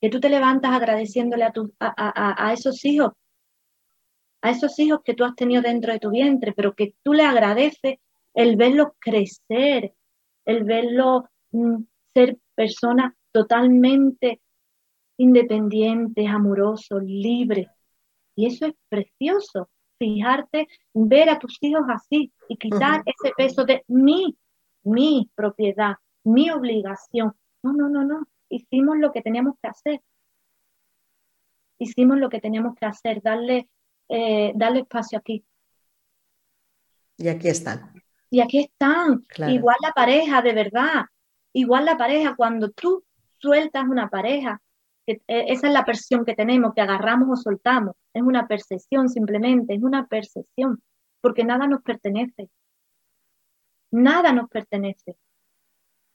Speaker 3: que tú te levantas agradeciéndole a, a, a esos hijos, a esos hijos que tú has tenido dentro de tu vientre, pero que tú le agradeces el verlos crecer, el verlos mm, ser personas totalmente independientes, amorosos, libres. Y eso es precioso, fijarte, ver a tus hijos así y quitar ese peso de mi, mi propiedad, mi obligación. No, no, no, no. Hicimos lo que teníamos que hacer. Hicimos lo que teníamos que hacer, darle, eh, darle espacio aquí.
Speaker 2: Y aquí están.
Speaker 3: Y aquí están. Igual la pareja, de verdad. Igual la pareja, cuando tú sueltas una pareja, que, eh, esa es la percepción que tenemos, que agarramos o soltamos, es una percepción simplemente, es una percepción, porque nada nos pertenece. Nada nos pertenece.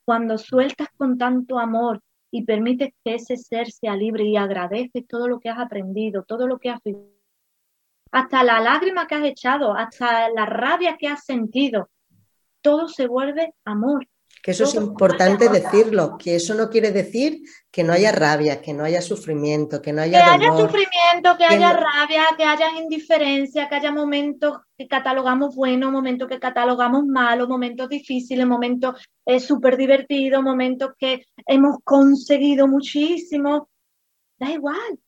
Speaker 3: Cuando sueltas con tanto amor y permites que ese ser sea libre y agradeces todo lo que has aprendido, todo lo que has vivido, hasta la lágrima que has echado, hasta la rabia que has sentido, todo se vuelve amor.
Speaker 2: Que eso es importante decirlo, que eso no quiere decir que no haya rabia, que no haya sufrimiento, que no haya
Speaker 3: Que haya sufrimiento, que, haya rabia, que haya indiferencia, que haya momentos que catalogamos buenos, momentos que catalogamos malos, momentos difíciles, momentos eh, súper divertidos, momentos que hemos conseguido muchísimo. Da igual,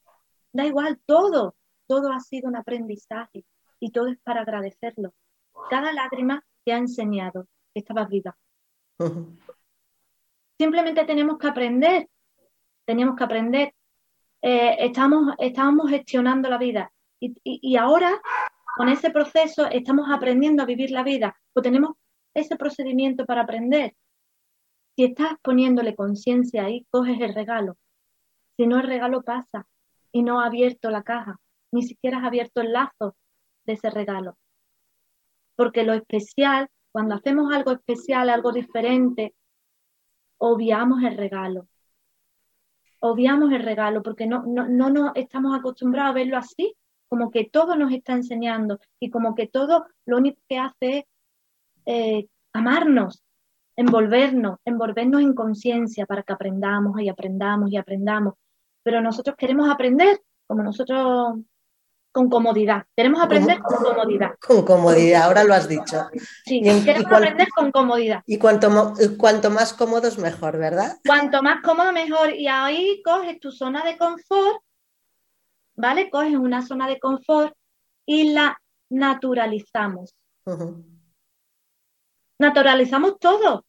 Speaker 3: da igual, todo, todo ha sido un aprendizaje y todo es para agradecerlo. Cada lágrima te ha enseñado que estabas viva Simplemente tenemos que aprender, tenemos que aprender. Eh, estamos, estábamos gestionando la vida y, ahora con ese proceso estamos aprendiendo a vivir la vida, pues tenemos ese procedimiento para aprender. Si estás poniéndole conciencia ahí, coges el regalo. Si no, el regalo pasa y no ha abierto la caja, ni siquiera has abierto el lazo de ese regalo. Porque lo especial Cuando hacemos algo especial, algo diferente, obviamos el regalo. Obviamos el regalo porque no, no, no nos estamos acostumbrados a verlo así, como que todo nos está enseñando y como que todo lo único que hace es eh, amarnos, envolvernos, envolvernos en conciencia para que aprendamos y aprendamos y aprendamos. Pero nosotros queremos aprender como nosotros con comodidad. Queremos aprender con comodidad.
Speaker 2: Con comodidad, ahora lo has dicho.
Speaker 3: Sí, queremos aprender con comodidad.
Speaker 2: Y cuanto, cuanto más cómodos, mejor, ¿verdad?
Speaker 3: Cuanto más cómodo, mejor. Y ahí coges tu zona de confort, ¿vale? Coges una zona de confort y la naturalizamos. Naturalizamos todo.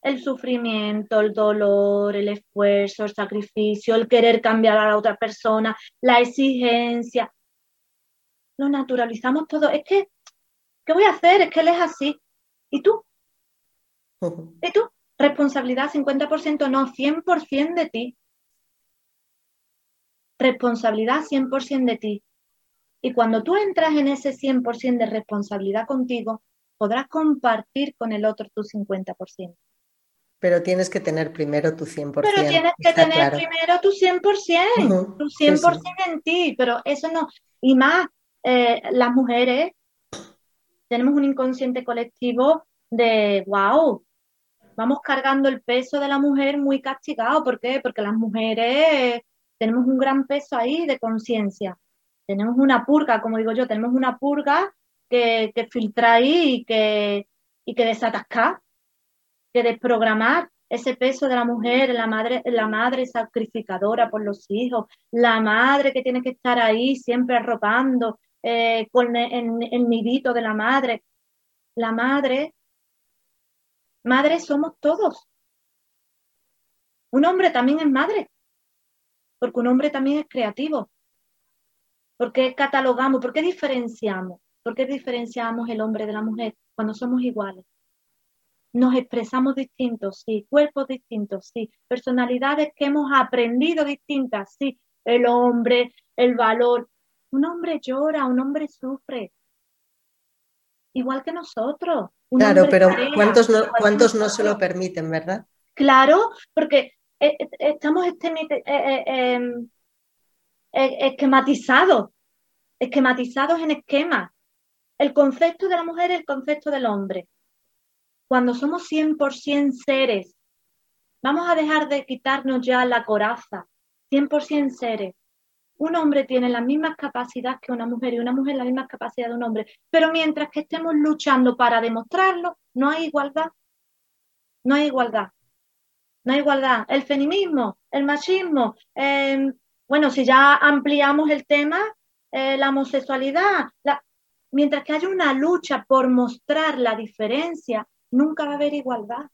Speaker 3: El sufrimiento, el dolor, el esfuerzo, el sacrificio, el querer cambiar a la otra persona, la exigencia, lo naturalizamos todo. Es que, ¿qué voy a hacer? Es que él es así. ¿Y tú? ¿Y tú? Responsabilidad 50%, no, 100% de ti. Responsabilidad 100% de ti. Y cuando tú entras en ese 100% de responsabilidad contigo, podrás compartir con el otro tu 50%.
Speaker 2: Pero tienes que tener primero tu 100%.
Speaker 3: Pero tienes que tener primero tu 100%, tu 100% en ti, pero eso no, y más, eh, las mujeres tenemos un inconsciente colectivo de, wow, vamos cargando el peso de la mujer muy castigado. ¿Por qué? Porque las mujeres tenemos un gran peso ahí de conciencia. Tenemos una purga, como digo yo, tenemos una purga que, que filtra ahí y que, y que desatascar, que desprogramar ese peso de la mujer, la madre, la madre sacrificadora por los hijos, la madre que tiene que estar ahí siempre arropando, eh, con el, nidito de la madre. La madre, madre somos todos. Un hombre también es madre, porque un hombre también es creativo. ¿Por qué catalogamos? ¿Por qué diferenciamos? ¿Por qué diferenciamos el hombre de la mujer cuando somos iguales? Nos expresamos distintos, sí, cuerpos distintos, sí, personalidades que hemos aprendido distintas, sí, el hombre, el valor, un hombre llora, un hombre sufre, igual que nosotros.
Speaker 2: claro, pero ¿cuántos, no, ¿cuántos no se lo permiten, verdad?
Speaker 3: Claro, porque eh, eh, estamos este, eh, em, esquematizados, esquematizados en esquemas. El concepto de la mujer y el concepto del hombre. Cuando somos 100% seres, vamos a dejar de quitarnos ya la coraza, 100% seres un hombre tiene las mismas capacidades que una mujer y una mujer las mismas capacidades de un hombre. Pero mientras que estemos luchando para demostrarlo, no hay igualdad. No hay igualdad. No hay igualdad. El feminismo, el machismo, em, bueno, si ya ampliamos el tema, eh, la homosexualidad, mientras que haya una lucha por mostrar la diferencia, nunca va a haber igualdad.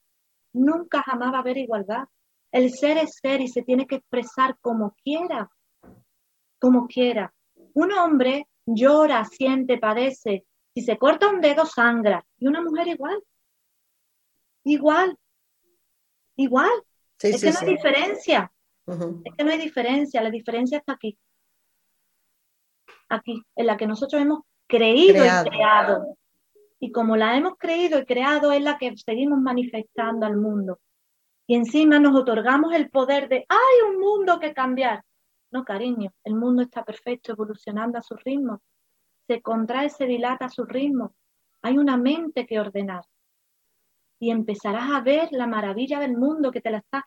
Speaker 3: Nunca jamás va a haber igualdad. El ser es ser y se tiene que expresar como quiera como quiera. Un hombre llora, siente, padece. Si se corta un dedo, sangra. Y una mujer igual. Igual. Igual. es que no hay diferencia. Es que no hay diferencia. La diferencia está aquí. Aquí, en la que nosotros hemos creído y creado. Y como la hemos creído y creado, es la que seguimos manifestando al mundo. Y encima nos otorgamos el poder de, hay un mundo que cambiar. No, cariño, el mundo está perfecto, evolucionando a su ritmo. Se contrae, se dilata a su ritmo. Hay una mente que ordenar. Y empezarás a ver la maravilla del mundo que te la está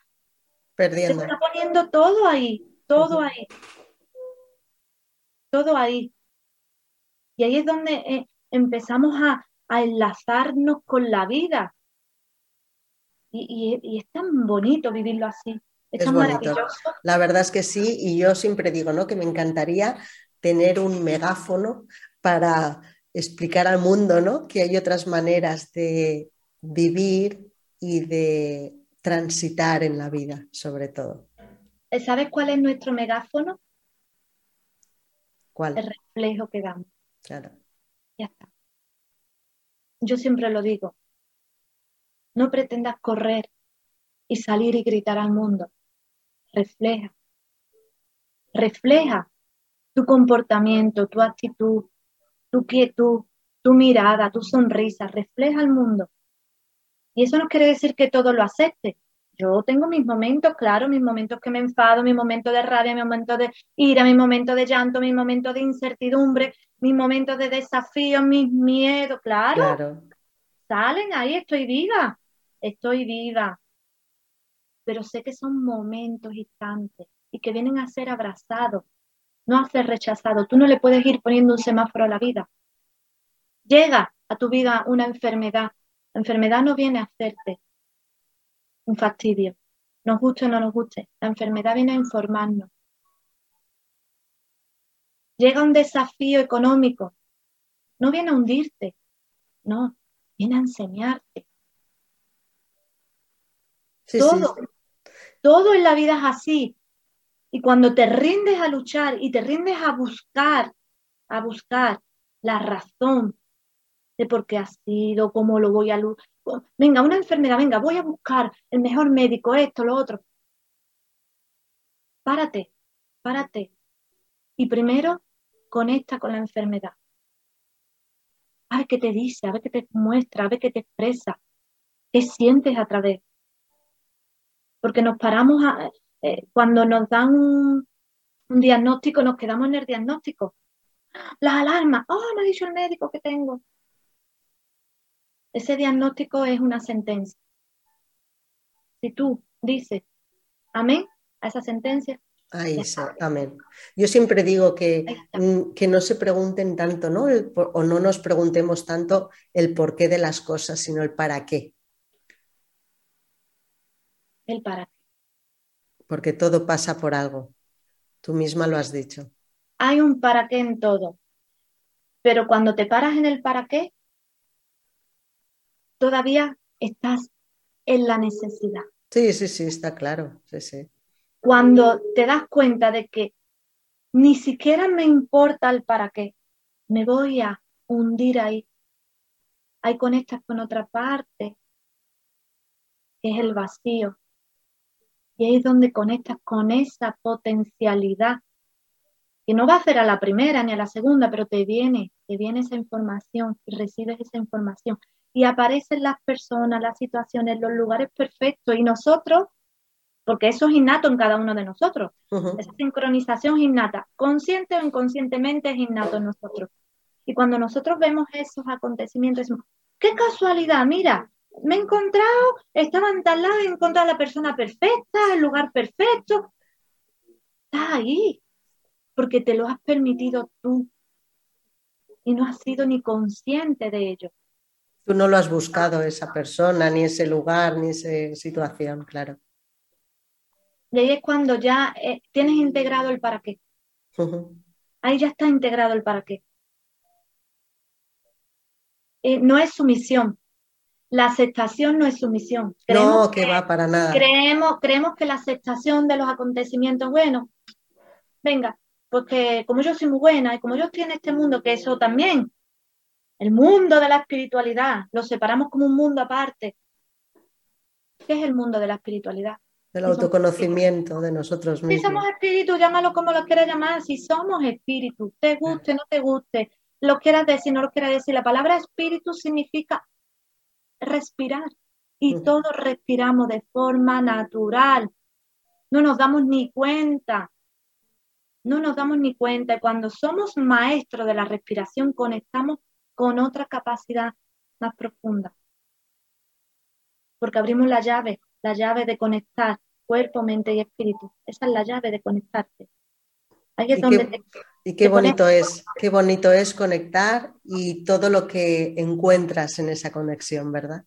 Speaker 2: perdiendo.
Speaker 3: Se está poniendo todo ahí, todo ahí. Todo ahí. Y ahí es donde eh, empezamos a, enlazarnos con la vida. y es tan bonito vivirlo así
Speaker 2: es, bonito. La verdad es que sí, y yo siempre digo, ¿no? Que me encantaría tener un megáfono para explicar al mundo, ¿no? Que hay otras maneras de vivir y de transitar en la vida, sobre todo.
Speaker 3: ¿Sabes cuál es nuestro megáfono?
Speaker 2: ¿Cuál?
Speaker 3: El reflejo que damos.
Speaker 2: Claro.
Speaker 3: Ya está. Yo siempre lo digo. No pretendas correr y salir y gritar al mundo refleja. Refleja tu comportamiento, tu actitud, tu quietud, tu mirada, tu sonrisa, refleja el mundo. Y eso no quiere decir que todo lo acepte. Yo tengo mis momentos, claro, mis momentos que me enfado, mis momentos de rabia, mis momentos de ira, mis momentos de llanto, mis momentos de incertidumbre, mis momentos de desafío, mis miedos, claro. claro. Salen ahí, estoy viva, estoy viva. Pero sé que son momentos instantes y que vienen a ser abrazados, no a ser rechazados. Tú no le puedes ir poniendo un semáforo a la vida. Llega a tu vida una enfermedad. La enfermedad no viene a hacerte un fastidio. Nos guste o no nos guste. La enfermedad viene a informarnos. Llega un desafío económico. No viene a hundirte. No, viene a enseñarte. todo, todo en la vida es así. Y cuando te rindes a luchar y te rindes a buscar, a buscar la razón de por qué ha sido, cómo lo voy a... Venga, una enfermedad, venga, voy a buscar el mejor médico, esto, lo otro. Párate, párate. Y primero conecta con la enfermedad. A ver qué te dice, a ver qué te muestra, a ver qué te expresa, qué sientes a través. Porque nos paramos a, eh, cuando nos dan un, un diagnóstico, nos quedamos en el diagnóstico. Las alarmas, oh, me ha dicho el médico que tengo. Ese diagnóstico es una sentencia. Si tú dices amén a esa sentencia.
Speaker 2: Ahí sí, amén. Yo siempre digo que, mm, que no se pregunten tanto, ¿no? o no nos preguntemos tanto el porqué de las cosas, sino el para qué.
Speaker 3: El para qué.
Speaker 2: Porque todo pasa por algo. Tú misma lo has dicho.
Speaker 3: Hay un para qué en todo. Pero cuando te paras en el para qué, todavía estás en la necesidad.
Speaker 2: Sí, sí, sí, está claro. Sí, sí.
Speaker 3: Cuando te das cuenta de que ni siquiera me importa el para qué, me voy a hundir ahí. Ahí conectas con otra parte, que es el vacío. Y ahí es donde conectas con esa potencialidad, que no va a ser a la primera ni a la segunda, pero te viene, te viene esa información y recibes esa información. Y aparecen las personas, las situaciones, los lugares perfectos y nosotros, porque eso es innato en cada uno de nosotros, esa sincronización es innata, consciente o inconscientemente es innato en nosotros. Y cuando nosotros vemos esos acontecimientos, decimos, qué casualidad, mira, me he encontrado, estaba en tal lado, he encontrado a la persona perfecta, el lugar perfecto. Está ahí, porque te lo has permitido tú y no has sido ni consciente de ello.
Speaker 2: Tú no lo has buscado esa persona, ni ese lugar, ni esa situación, claro.
Speaker 3: Y ahí es cuando ya eh, tienes integrado el para qué. Ahí ya está integrado el para qué. Eh, no es sumisión. La aceptación no es sumisión.
Speaker 2: no, que, va para nada.
Speaker 3: Creemos, creemos que la aceptación de los acontecimientos, bueno, venga, porque como yo soy muy buena y como yo estoy en este mundo, que eso también el mundo de la espiritualidad, lo separamos como un mundo aparte. ¿Qué es el mundo de la espiritualidad?
Speaker 2: Del autoconocimiento de nosotros mismos.
Speaker 3: Si somos espíritu, llámalo como lo quieras llamar, si somos espíritu, te guste, no te guste, lo quieras decir, no lo quieras decir. La palabra espíritu significa respirar y todos respiramos de forma natural. No nos damos ni cuenta. No nos damos ni cuenta. Cuando somos maestros de la respiración, conectamos con otra capacidad más profunda. Porque abrimos la llave, la llave de conectar cuerpo, mente y espíritu. Esa es la llave de conectarte.
Speaker 2: Ahí es y donde qué, y qué bonito es, qué bonito es conectar y todo lo que encuentras en esa conexión, ¿verdad?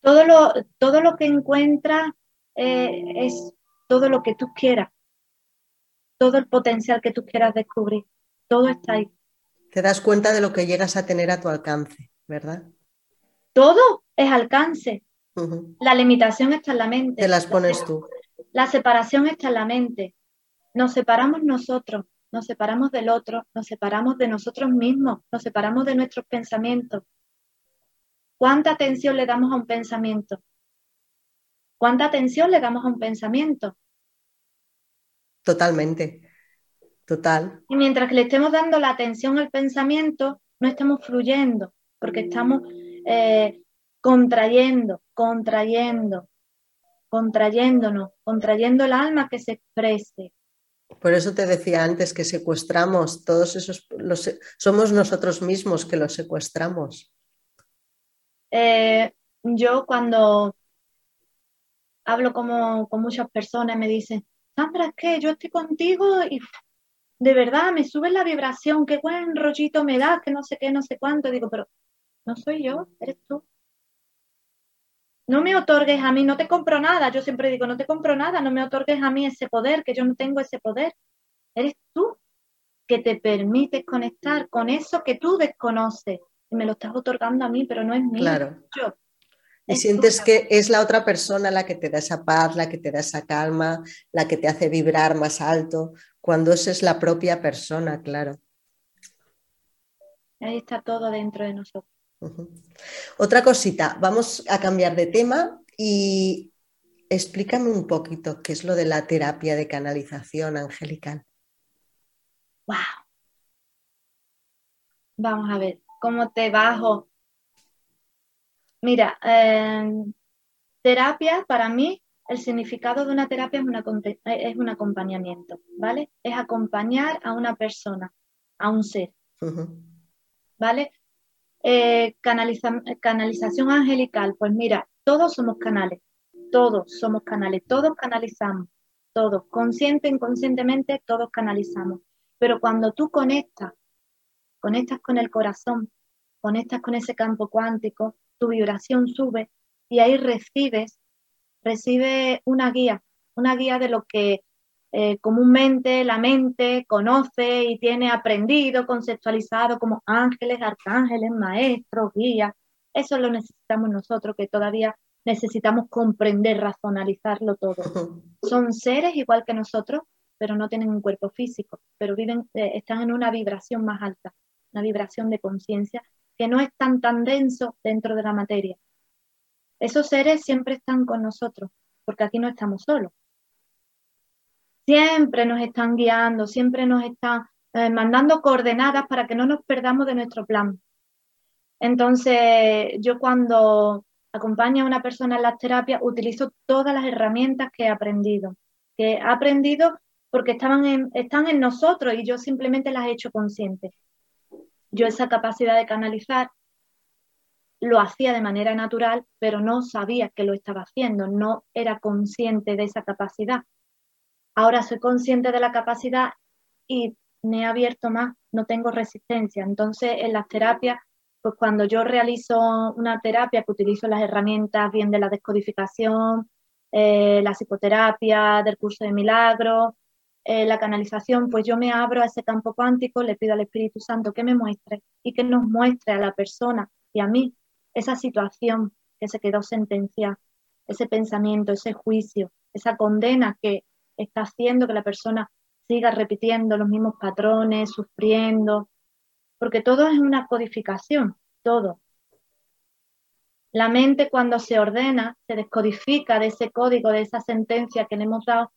Speaker 3: Todo lo, todo lo que encuentras eh, es todo lo que tú quieras, todo el potencial que tú quieras descubrir, todo está ahí
Speaker 2: te das cuenta de lo que llegas a tener a tu alcance, ¿verdad?
Speaker 3: Todo es alcance. La limitación está en la mente.
Speaker 2: Te las pones tú.
Speaker 3: La separación está en la mente. Nos separamos nosotros, nos separamos del otro, nos separamos de nosotros mismos, nos separamos de nuestros pensamientos. ¿Cuánta atención le damos a un pensamiento? ¿Cuánta atención le damos a un pensamiento?
Speaker 2: Totalmente. Total.
Speaker 3: Y mientras que le estemos dando la atención al pensamiento, no estamos fluyendo, porque estamos eh, contrayendo, contrayendo, contrayéndonos, contrayendo el alma que se exprese.
Speaker 2: Por eso te decía antes que secuestramos todos esos, somos nosotros mismos que los secuestramos.
Speaker 3: Eh, yo cuando hablo como, con muchas personas me dicen, Sandra, es que yo estoy contigo y de verdad me sube la vibración, qué buen rollito me da, que no sé qué, no sé cuánto. Digo, pero no soy yo, eres tú. No me otorgues a mí, no te compro nada. Yo siempre digo, no te compro nada, no me otorgues a mí ese poder, que yo no tengo ese poder. Eres tú que te permites conectar con eso que tú desconoces. Y me lo estás otorgando a mí, pero no es mío.
Speaker 2: Claro. Y sientes que es la otra persona la que te da esa paz, la que te da esa calma, la que te hace vibrar más alto, cuando esa es la propia persona, claro.
Speaker 3: Ahí está todo dentro de nosotros.
Speaker 2: Otra cosita, vamos a cambiar de tema y explícame un poquito qué es lo de la terapia de canalización angelical.
Speaker 3: Wow. Vamos a ver, ¿cómo te bajo Mira, em, terapia para mí, el significado de una terapia es, un acompañamiento, ¿vale? Es acompañar a una persona, a un ser, ¿vale? Eh, canalización angelical, pues mira, todos somos canales, todos somos canales, todos canalizamos, todos, consciente, inconscientemente, todos canalizamos. Pero cuando tú conectas, conectas con el corazón, conectas con ese campo cuántico, tu vibración sube y ahí recibes, recibe una guía, una guía de lo que eh, comúnmente la mente conoce y tiene aprendido, conceptualizado como ángeles, arcángeles, maestros, guías. Eso lo necesitamos nosotros, que todavía necesitamos comprender, razonalizarlo todo. Son seres igual que nosotros, pero no tienen un cuerpo físico, pero viven, eh, están en una vibración más alta, una vibración de conciencia que no es tan tan denso dentro de la materia. Esos seres siempre están con nosotros, porque aquí no estamos solos. Siempre nos están guiando, siempre nos están eh, mandando coordenadas para que no nos perdamos de nuestro plan. Entonces, yo cuando acompaño a una persona en las terapias, utilizo todas las herramientas que he aprendido, que he aprendido porque estaban están en nosotros y yo simplemente las he hecho conscientes yo esa capacidad de canalizar lo hacía de manera natural, pero no sabía que lo estaba haciendo, no era consciente de esa capacidad. Ahora soy consciente de la capacidad y me he abierto más, no tengo resistencia. Entonces, en las terapias, pues cuando yo realizo una terapia que utilizo las herramientas bien de la descodificación, eh, la psicoterapia, del curso de milagros, eh, la canalización, pues yo me abro a ese campo cuántico, le pido al Espíritu Santo que me muestre y que nos muestre a la persona y a mí esa situación que se quedó sentenciada, ese pensamiento, ese juicio, esa condena que está haciendo que la persona siga repitiendo los mismos patrones, sufriendo, porque todo es una codificación, todo. La mente cuando se ordena, se descodifica de ese código, de esa sentencia que le hemos dado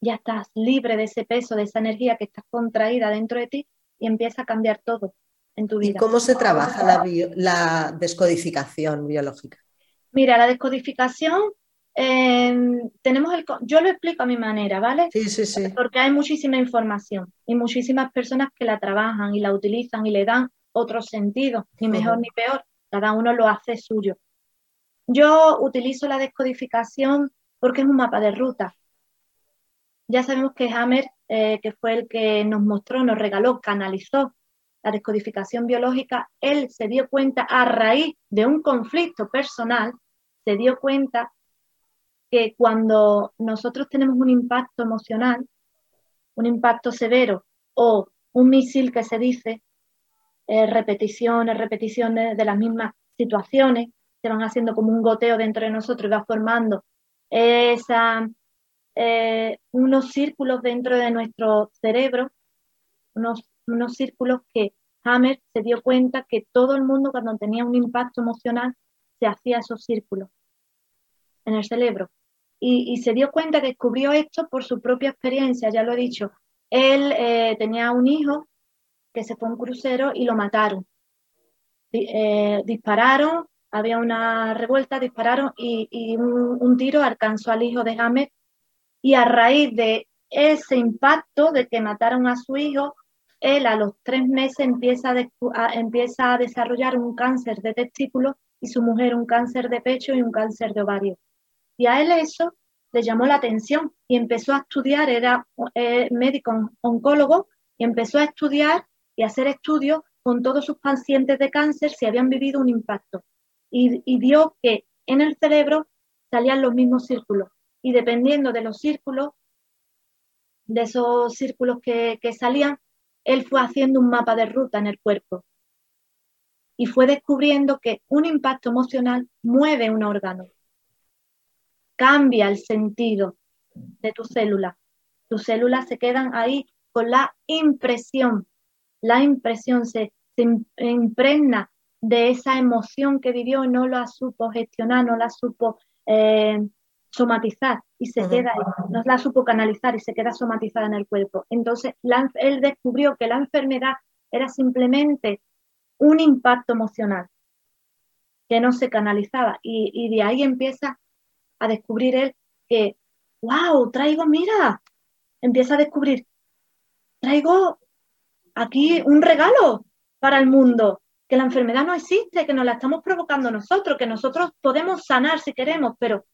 Speaker 3: ya estás libre de ese peso, de esa energía que está contraída dentro de ti y empieza a cambiar todo en tu vida.
Speaker 2: ¿Y cómo se trabaja la, descodificación biológica?
Speaker 3: Mira, la descodificación, em, tenemos el, yo lo explico a mi manera, ¿vale?
Speaker 2: Sí, sí, sí.
Speaker 3: Porque hay muchísima información y muchísimas personas que la trabajan y la utilizan y le dan otro sentido, ni mejor ni peor, cada uno lo hace suyo. Yo utilizo la descodificación porque es un mapa de ruta. Ya sabemos que Hammer, eh, que fue el que nos mostró, nos regaló, canalizó la descodificación biológica, él se dio cuenta a raíz de un conflicto personal, se dio cuenta que cuando nosotros tenemos un impacto emocional, un impacto severo o un misil que se dice, eh, repeticiones, repeticiones de las mismas situaciones, se van haciendo como un goteo dentro de nosotros y va formando esa eh, unos círculos dentro de nuestro cerebro, unos, unos círculos que Hammer se dio cuenta que todo el mundo cuando tenía un impacto emocional se hacía esos círculos en el cerebro. Y, se dio cuenta, descubrió esto por su propia experiencia, ya lo he dicho. Él eh, tenía un hijo que se fue a un crucero y lo mataron. eh, dispararon, había una revuelta, dispararon y, un, tiro alcanzó al hijo de James y a raíz de ese impacto de que mataron a su hijo, él a los tres meses empieza a, empieza a desarrollar un cáncer de testículo y su mujer un cáncer de pecho y un cáncer de ovario. Y a él eso le llamó la atención y empezó a estudiar, era eh, médico oncólogo, y empezó a estudiar y hacer estudios con todos sus pacientes de cáncer si habían vivido un impacto. Y, y vio que en el cerebro salían los mismos círculos. Y dependiendo de los círculos, de esos círculos que, que salían, él fue haciendo un mapa de ruta en el cuerpo. Y fue descubriendo que un impacto emocional mueve un órgano cambia el sentido de tu célula. Tus células se quedan ahí con la impresión. La impresión se, impregna de esa emoción que vivió y no la supo gestionar, no la supo eh, somatizar y se queda ahí, no la supo canalizar y se queda somatizada en el cuerpo. Entonces, él descubrió que la enfermedad era simplemente un impacto emocional que no se canalizaba y, y de ahí empieza a descubrir él que, wow, traigo, mira, empieza a descubrir, traigo aquí un regalo para el mundo, que la enfermedad no existe, que nos la estamos provocando nosotros, que nosotros podemos sanar si queremos, pero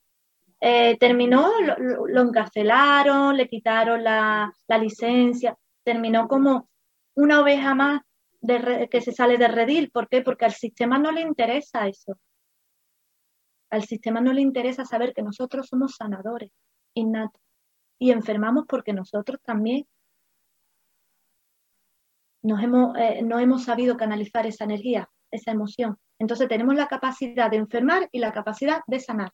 Speaker 3: eh, terminó, lo, encarcelaron, le quitaron la, licencia, terminó como una oveja más de que se sale de redil. ¿Por qué? Porque al sistema no le interesa eso. Al sistema no le interesa saber que nosotros somos sanadores innatos y enfermamos porque nosotros también eh, no hemos sabido canalizar esa energía, esa emoción. Entonces tenemos la capacidad de enfermar y la capacidad de sanar,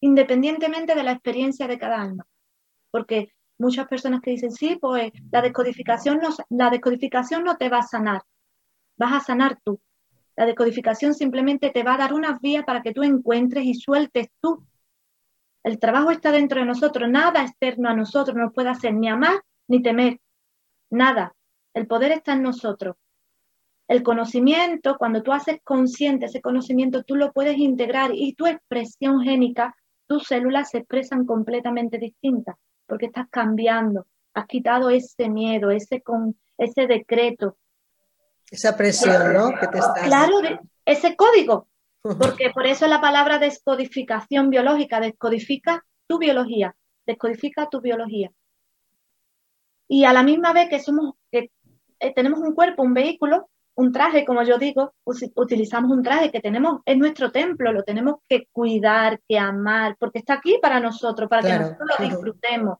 Speaker 3: independientemente de la experiencia de cada alma. Porque muchas personas que dicen, sí, pues la descodificación no, la descodificación no te va a sanar, vas a sanar tú. La decodificación simplemente te va a dar unas vías para que tú encuentres y sueltes tú. El trabajo está dentro de nosotros, nada externo a nosotros nos puede hacer ni amar ni temer, nada. El poder está en nosotros. El conocimiento, cuando tú haces consciente ese conocimiento, tú lo puedes integrar y tu expresión génica, tus células se expresan completamente distintas, porque estás cambiando, has quitado ese miedo, ese, con, ese decreto,
Speaker 2: esa presión, ¿no?
Speaker 3: Claro, ese código, porque por eso la palabra descodificación biológica, descodifica tu biología, descodifica tu biología. Y a la misma vez que somos, que eh, tenemos un cuerpo, un vehículo, un traje, como yo digo, utilizamos un traje que tenemos, es nuestro templo, lo tenemos que cuidar, que amar, porque está aquí para nosotros, para que nosotros lo disfrutemos.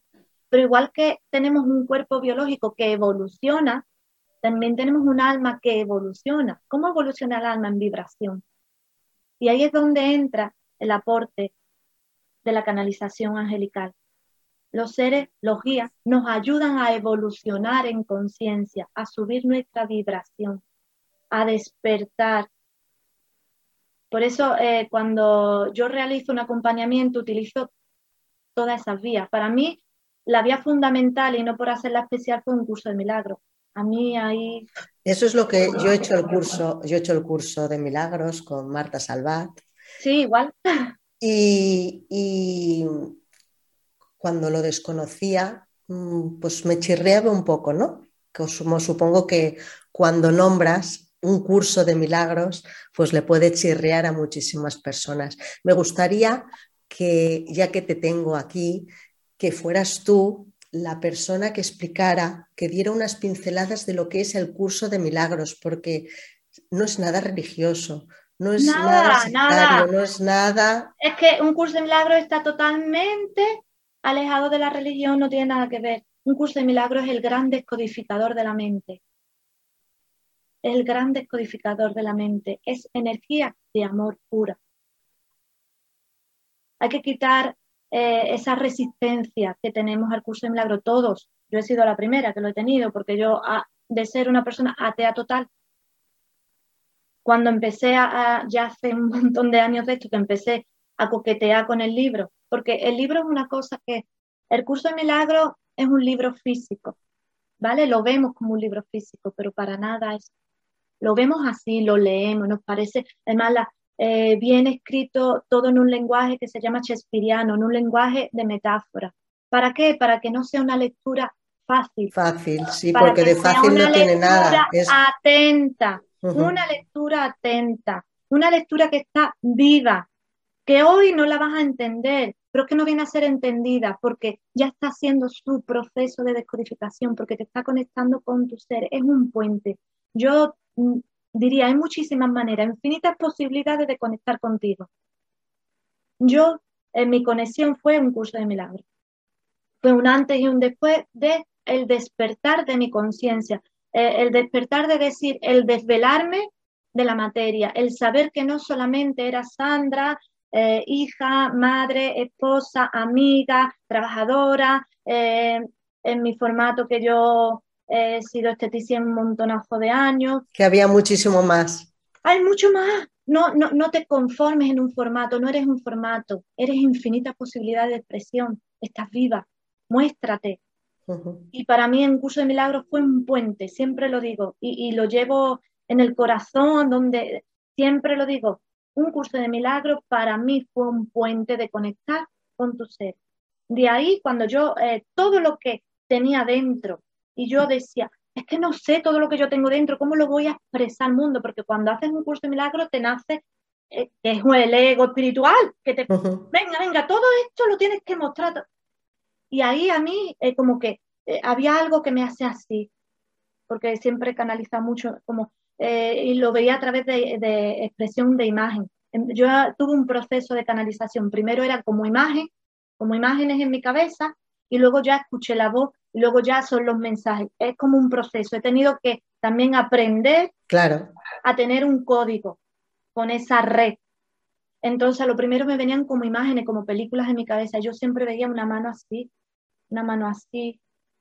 Speaker 3: Pero igual que tenemos un cuerpo biológico que evoluciona, también tenemos un alma que evoluciona. ¿Cómo evoluciona el alma en vibración? Y ahí es donde entra el aporte de la canalización angelical. Los seres, los guías, nos ayudan a evolucionar en conciencia, a subir nuestra vibración, a despertar. Por eso, eh, cuando yo realizo un acompañamiento, utilizo todas esas vías. Para mí, la vía fundamental, y no por hacerla especial, fue un curso de milagros a mí ahí...
Speaker 2: Eso es lo que yo he hecho el curso, yo he hecho el curso de milagros con Marta Salvat.
Speaker 3: Sí, igual.
Speaker 2: Y, cuando lo desconocía, mm, pues me chirreaba un poco, ¿no? Como supongo que cuando nombras un curso de milagros, pues le puede chirrear a muchísimas personas. Me gustaría que, ya que te tengo aquí, que fueras tú la persona que explicara, que diera unas pinceladas de lo que es el curso de milagros, porque no es nada religioso, no es nada, nada, no es nada.
Speaker 3: Es que un curso de milagros está totalmente alejado de la religión, no tiene nada que ver. Un curso de milagros es el gran descodificador de la mente. El gran descodificador de la mente. Es energía de amor pura. Hay que quitar eh, esa resistencia que tenemos al curso de milagro todos. Yo he sido la primera que lo he tenido porque yo, de ser una persona atea total, cuando empecé a, ya hace un montón de años de esto, que empecé a coquetear con el libro, porque el libro es una cosa que, el curso de milagro es un libro físico, ¿vale? Lo vemos como un libro físico, pero para nada es. lo vemos así, lo leemos, nos parece, además la, eh, bien escrito todo en un lenguaje que se llama Shakespeareano, en un lenguaje de metáfora. ¿Para qué? Para que no sea una lectura fácil.
Speaker 2: Fácil, sí, porque de fácil no tiene nada.
Speaker 3: Es... Atenta, una lectura atenta, una lectura que está viva, que hoy no la vas a entender, pero que no viene a ser entendida porque ya está haciendo su proceso de descodificación, porque te está conectando con tu ser, es un puente. Yo mm, diría, hay muchísimas maneras, infinitas posibilidades de conectar contigo. Yo, en mi conexión fue un curso de milagros. Fue un antes y un después de el despertar de mi conciencia, eh, el despertar de decir, el desvelarme de la materia, el saber que no solamente era Sandra, eh, hija, madre, esposa, amiga, trabajadora, eh, en mi formato que yo he sido esteticien un montonazo de años.
Speaker 2: Que había muchísimo más.
Speaker 3: Hay mucho más. No, no, no te conformes en un formato, no eres un formato, eres infinita posibilidad de expresión, estás viva, muéstrate. Y para mí en Curso de Milagros fue un puente, siempre lo digo, y, y lo llevo en el corazón, donde siempre lo digo, un curso de milagros para mí fue un puente de conectar con tu ser. De ahí, cuando yo, eh, todo lo que tenía dentro, y yo decía, es que no sé todo lo que yo tengo dentro, ¿cómo lo voy a expresar al mundo? Porque cuando haces un curso de milagros te nace, eh, que es el ego espiritual, que te, venga, venga, todo esto lo tienes que mostrar. Y ahí a mí, eh, como que había algo que me hace así, porque siempre canaliza mucho, como eh, y lo veía a través de, expresión de imagen. Em, yo tuve un proceso de canalización. Primero era como imagen, como imágenes en mi cabeza, y luego ya escuché la voz, y luego ya son los mensajes. Es como un proceso. He tenido que también aprender
Speaker 2: claro.
Speaker 3: a tener un código con esa red. Entonces, lo primero me venían como imágenes, como películas en mi cabeza. Yo siempre veía una mano así, una mano así,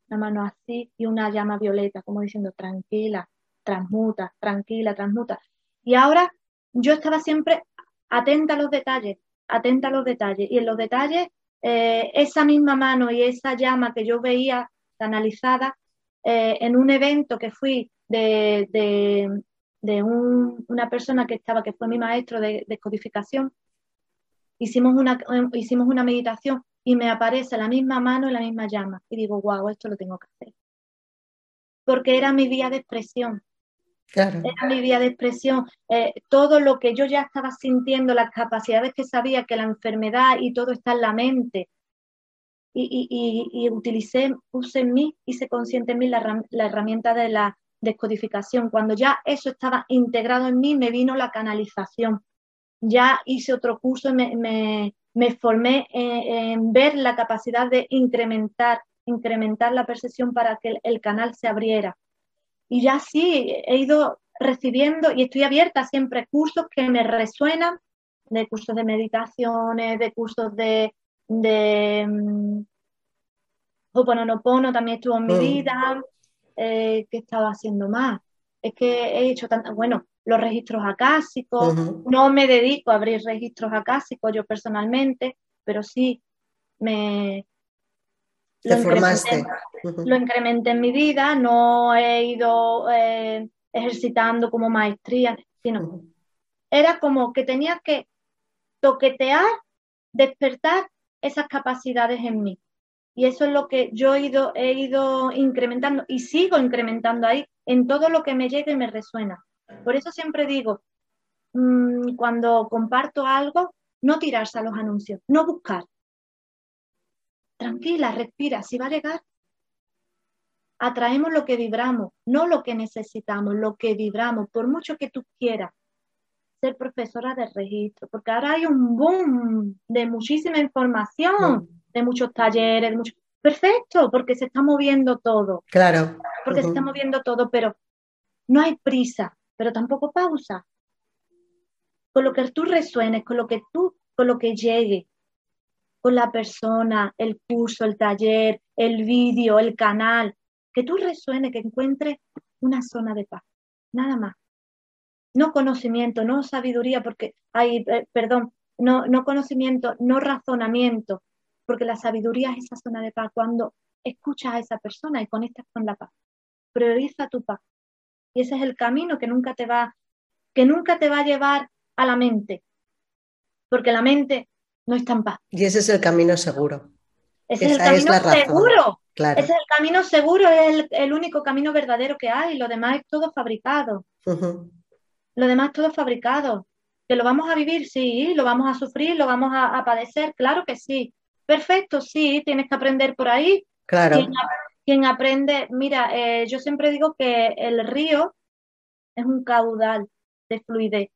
Speaker 3: una mano así y una llama violeta, como diciendo, tranquila, transmuta, tranquila, transmuta. Y ahora yo estaba siempre atenta a los detalles, atenta a los detalles. Y en los detalles, eh, esa misma mano y esa llama que yo veía canalizada eh, en un evento que fui de, de, una persona que estaba, que fue mi maestro de, de codificación, hicimos una, hicimos una meditación y me aparece la misma mano y la misma llama. Y digo, wow, esto lo tengo que hacer. Porque era mi vía de expresión. Era mi vía de expresión. Eh, todo lo que yo ya estaba sintiendo, las capacidades que sabía que la enfermedad y todo está en la mente. Y, y, y, utilicé, puse en mí, hice consciente en mí la, herramienta de la descodificación. Cuando ya eso estaba integrado en mí, me vino la canalización. Ya hice otro curso, me, me, formé en, ver la capacidad de incrementar, incrementar la percepción para que el canal se abriera y ya sí, he ido recibiendo y estoy abierta siempre a cursos que me resuenan, de cursos de meditaciones, de cursos de, de um, también estuvo en mi mm. vida, eh, que he estado haciendo más. Es que he hecho tanto, bueno, los registros acásicos, no me dedico a abrir registros acásicos yo personalmente, pero sí me,
Speaker 2: lo formaste.
Speaker 3: Lo incrementé en mi vida, no he ido eh, ejercitando como maestría, sino era como que tenía que toquetear, despertar esas capacidades en mí. Y eso es lo que yo he ido, he ido incrementando y sigo incrementando ahí en todo lo que me llega y me resuena. Por eso siempre digo, mm, cuando comparto algo, no tirarse a los anuncios, no buscar, tranquila, respira, si va a llegar. Atraemos lo que vibramos, no lo que necesitamos, lo que vibramos, por mucho que tú quieras ser profesora de registro, porque ahora hay un boom de muchísima información, de muchos talleres, de Perfecto, porque se está moviendo todo.
Speaker 2: Claro.
Speaker 3: Porque se está moviendo todo, pero no hay prisa, pero tampoco pausa. Con lo que tú resuenes, con lo que tú, con lo que llegue, con la persona, el curso, el taller, el vídeo, el canal, que tú resuene, que encuentres una zona de paz, nada más. No conocimiento, no sabiduría, porque hay, eh, perdón, no, no conocimiento, no razonamiento, porque la sabiduría es esa zona de paz cuando escuchas a esa persona y conectas con la paz. Prioriza tu paz Y ese es el camino que nunca te va, que nunca te va a llevar a la mente, porque la mente no está en paz.
Speaker 2: Y ese es el camino seguro.
Speaker 3: Ese es el camino seguro. Ese es el camino seguro, es el, único camino verdadero que hay. Lo demás es todo fabricado. Lo demás todo fabricado. ¿Que lo vamos a vivir? Sí. ¿Lo vamos a sufrir? ¿Lo vamos a, padecer? Claro que sí. Perfecto, sí. Tienes que aprender por ahí.
Speaker 2: Claro.
Speaker 3: Quien, aprende, mira, eh, yo siempre digo que el río es un caudal de fluidez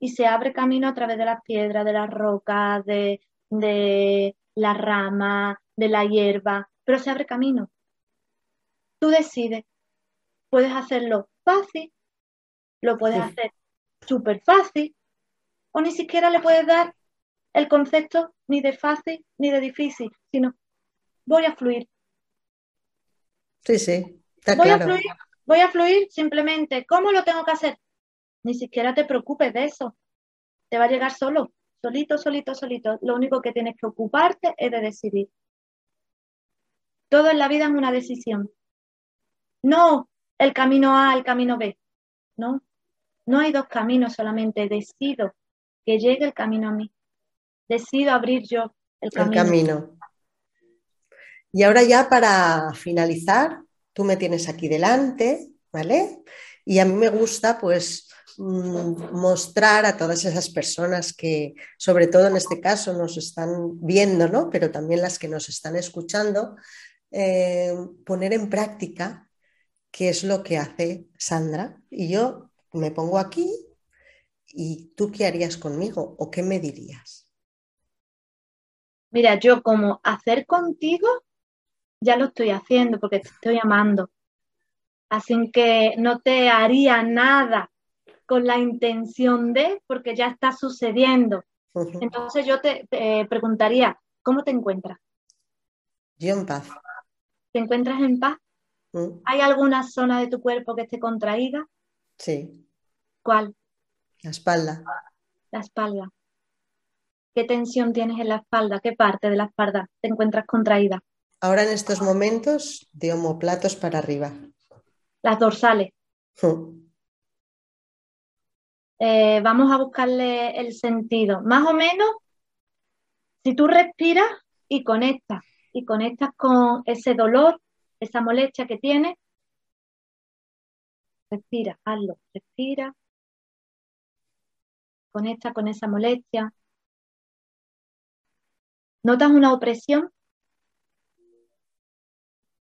Speaker 3: y se abre camino a través de las piedras, de las rocas, de, de la rama, de la hierba, pero se abre camino. Tú decides, puedes hacerlo fácil, lo puedes hacer súper fácil, o ni siquiera le puedes dar el concepto ni de fácil ni de difícil, sino voy a fluir.
Speaker 2: Sí, sí,
Speaker 3: voy A fluir, voy a fluir simplemente. ¿Cómo lo tengo que hacer? Ni siquiera te preocupes de eso. Te va a llegar solo, solito, solito, solito. Lo único que tienes que ocuparte es de decidir. Todo en la vida es una decisión. No el camino A, el camino B. No, no hay dos caminos solamente. Decido que llegue el camino a mí. Decido abrir yo el camino.
Speaker 2: El camino. Y ahora ya para finalizar, tú me tienes aquí delante, ¿vale? Y a mí me gusta pues mm, mostrar a todas esas personas que, sobre todo en este caso, nos están viendo, ¿no? Pero también las que nos están escuchando, eh, poner en práctica qué es lo que hace Sandra. Y yo me pongo aquí y tú qué harías conmigo o qué me dirías.
Speaker 3: Mira, yo como hacer contigo, ya lo estoy haciendo porque te estoy amando. Así que no te haría nada con la intención de, porque ya está sucediendo. Entonces yo te, preguntaría, ¿cómo te encuentras?
Speaker 2: Yo en paz.
Speaker 3: ¿Te encuentras en paz? Mm. ¿Hay alguna zona de tu cuerpo que esté contraída?
Speaker 2: Sí.
Speaker 3: ¿Cuál?
Speaker 2: La espalda.
Speaker 3: La espalda. ¿Qué tensión tienes en la espalda? ¿Qué parte de la espalda te encuentras contraída?
Speaker 2: Ahora en estos momentos de homoplatos para arriba.
Speaker 3: Las dorsales. Mm. Eh, vamos a buscarle el sentido. Más o menos, si tú respiras y conectas y conectas con ese dolor, esa molestia que tienes, respira, hazlo, respira, conecta con esa molestia. ¿Notas una opresión?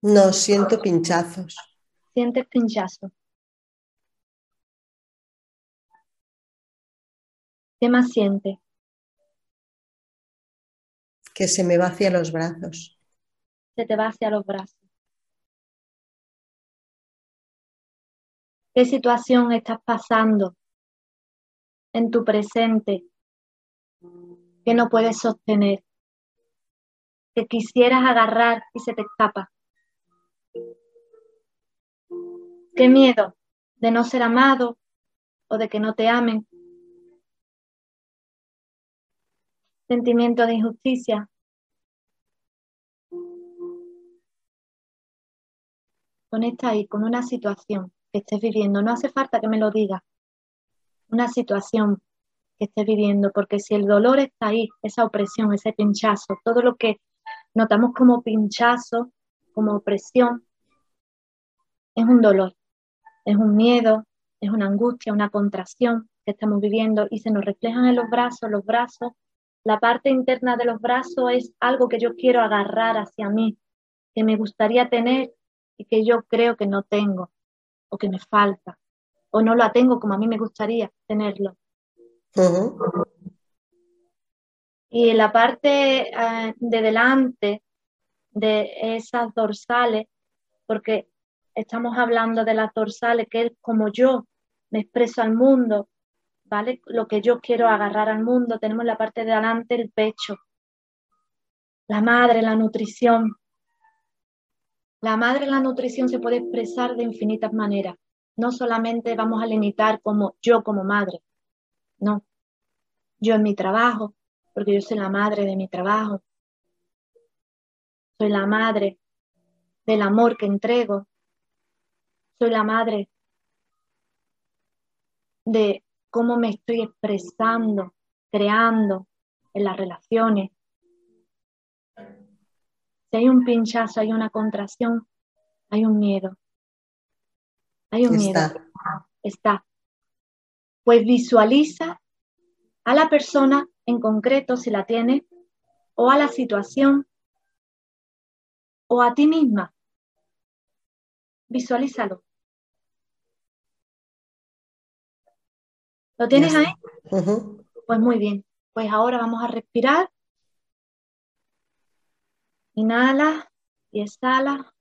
Speaker 2: No, siento pinchazos.
Speaker 3: Sientes pinchazos. ¿Qué más sientes?
Speaker 2: que se me va hacia los brazos.
Speaker 3: Se te va hacia los brazos. ¿Qué situación estás pasando en tu presente que no puedes sostener? Que quisieras agarrar y se te escapa. ¿Qué miedo de no ser amado o de que no te amen? sentimiento de injusticia. Conecta ahí con una situación que estés viviendo. No hace falta que me lo digas. Una situación que estés viviendo, porque si el dolor está ahí, esa opresión, ese pinchazo, todo lo que notamos como pinchazo, como opresión, es un dolor, es un miedo, es una angustia, una contracción que estamos viviendo y se nos reflejan en los brazos, los brazos la parte interna de los brazos es algo que yo quiero agarrar hacia mí, que me gustaría tener y que yo creo que no tengo o que me falta o no la tengo como a mí me gustaría tenerlo. Y la parte eh, de delante de esas dorsales, porque estamos hablando de las dorsales, que es como yo me expreso al mundo, lo que yo quiero agarrar al mundo, tenemos la parte de adelante, el pecho, la madre, la nutrición. La madre, la nutrición se puede expresar de infinitas maneras. No solamente vamos a limitar como yo como madre, no. Yo en mi trabajo, porque yo soy la madre de mi trabajo. Soy la madre del amor que entrego. Soy la madre de cómo me estoy expresando, creando en las relaciones. Si hay un pinchazo, hay una contracción, hay un miedo. Hay un miedo. Está. Pues visualiza a la persona en concreto, si la tiene, o a la situación, o a ti misma. Visualízalo. ¿Lo tienes ahí? Pues muy bien. Pues ahora vamos a respirar. Inhala y exhala.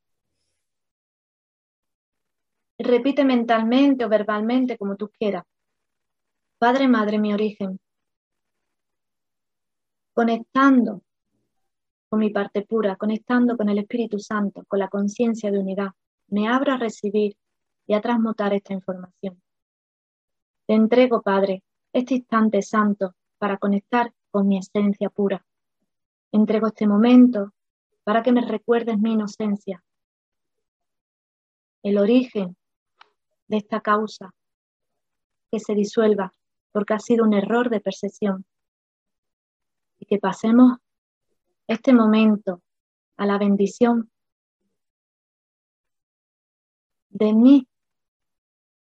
Speaker 3: Repite mentalmente o verbalmente como tú quieras. Padre, Madre, mi origen. Conectando con mi parte pura, conectando con el Espíritu Santo, con la conciencia de unidad. Me abro a recibir y a transmutar esta información. Te entrego, Padre, este instante santo para conectar con mi esencia pura. Entrego este momento para que me recuerdes mi inocencia, el origen de esta causa, que se disuelva porque ha sido un error de percepción. Y que pasemos este momento a la bendición de mi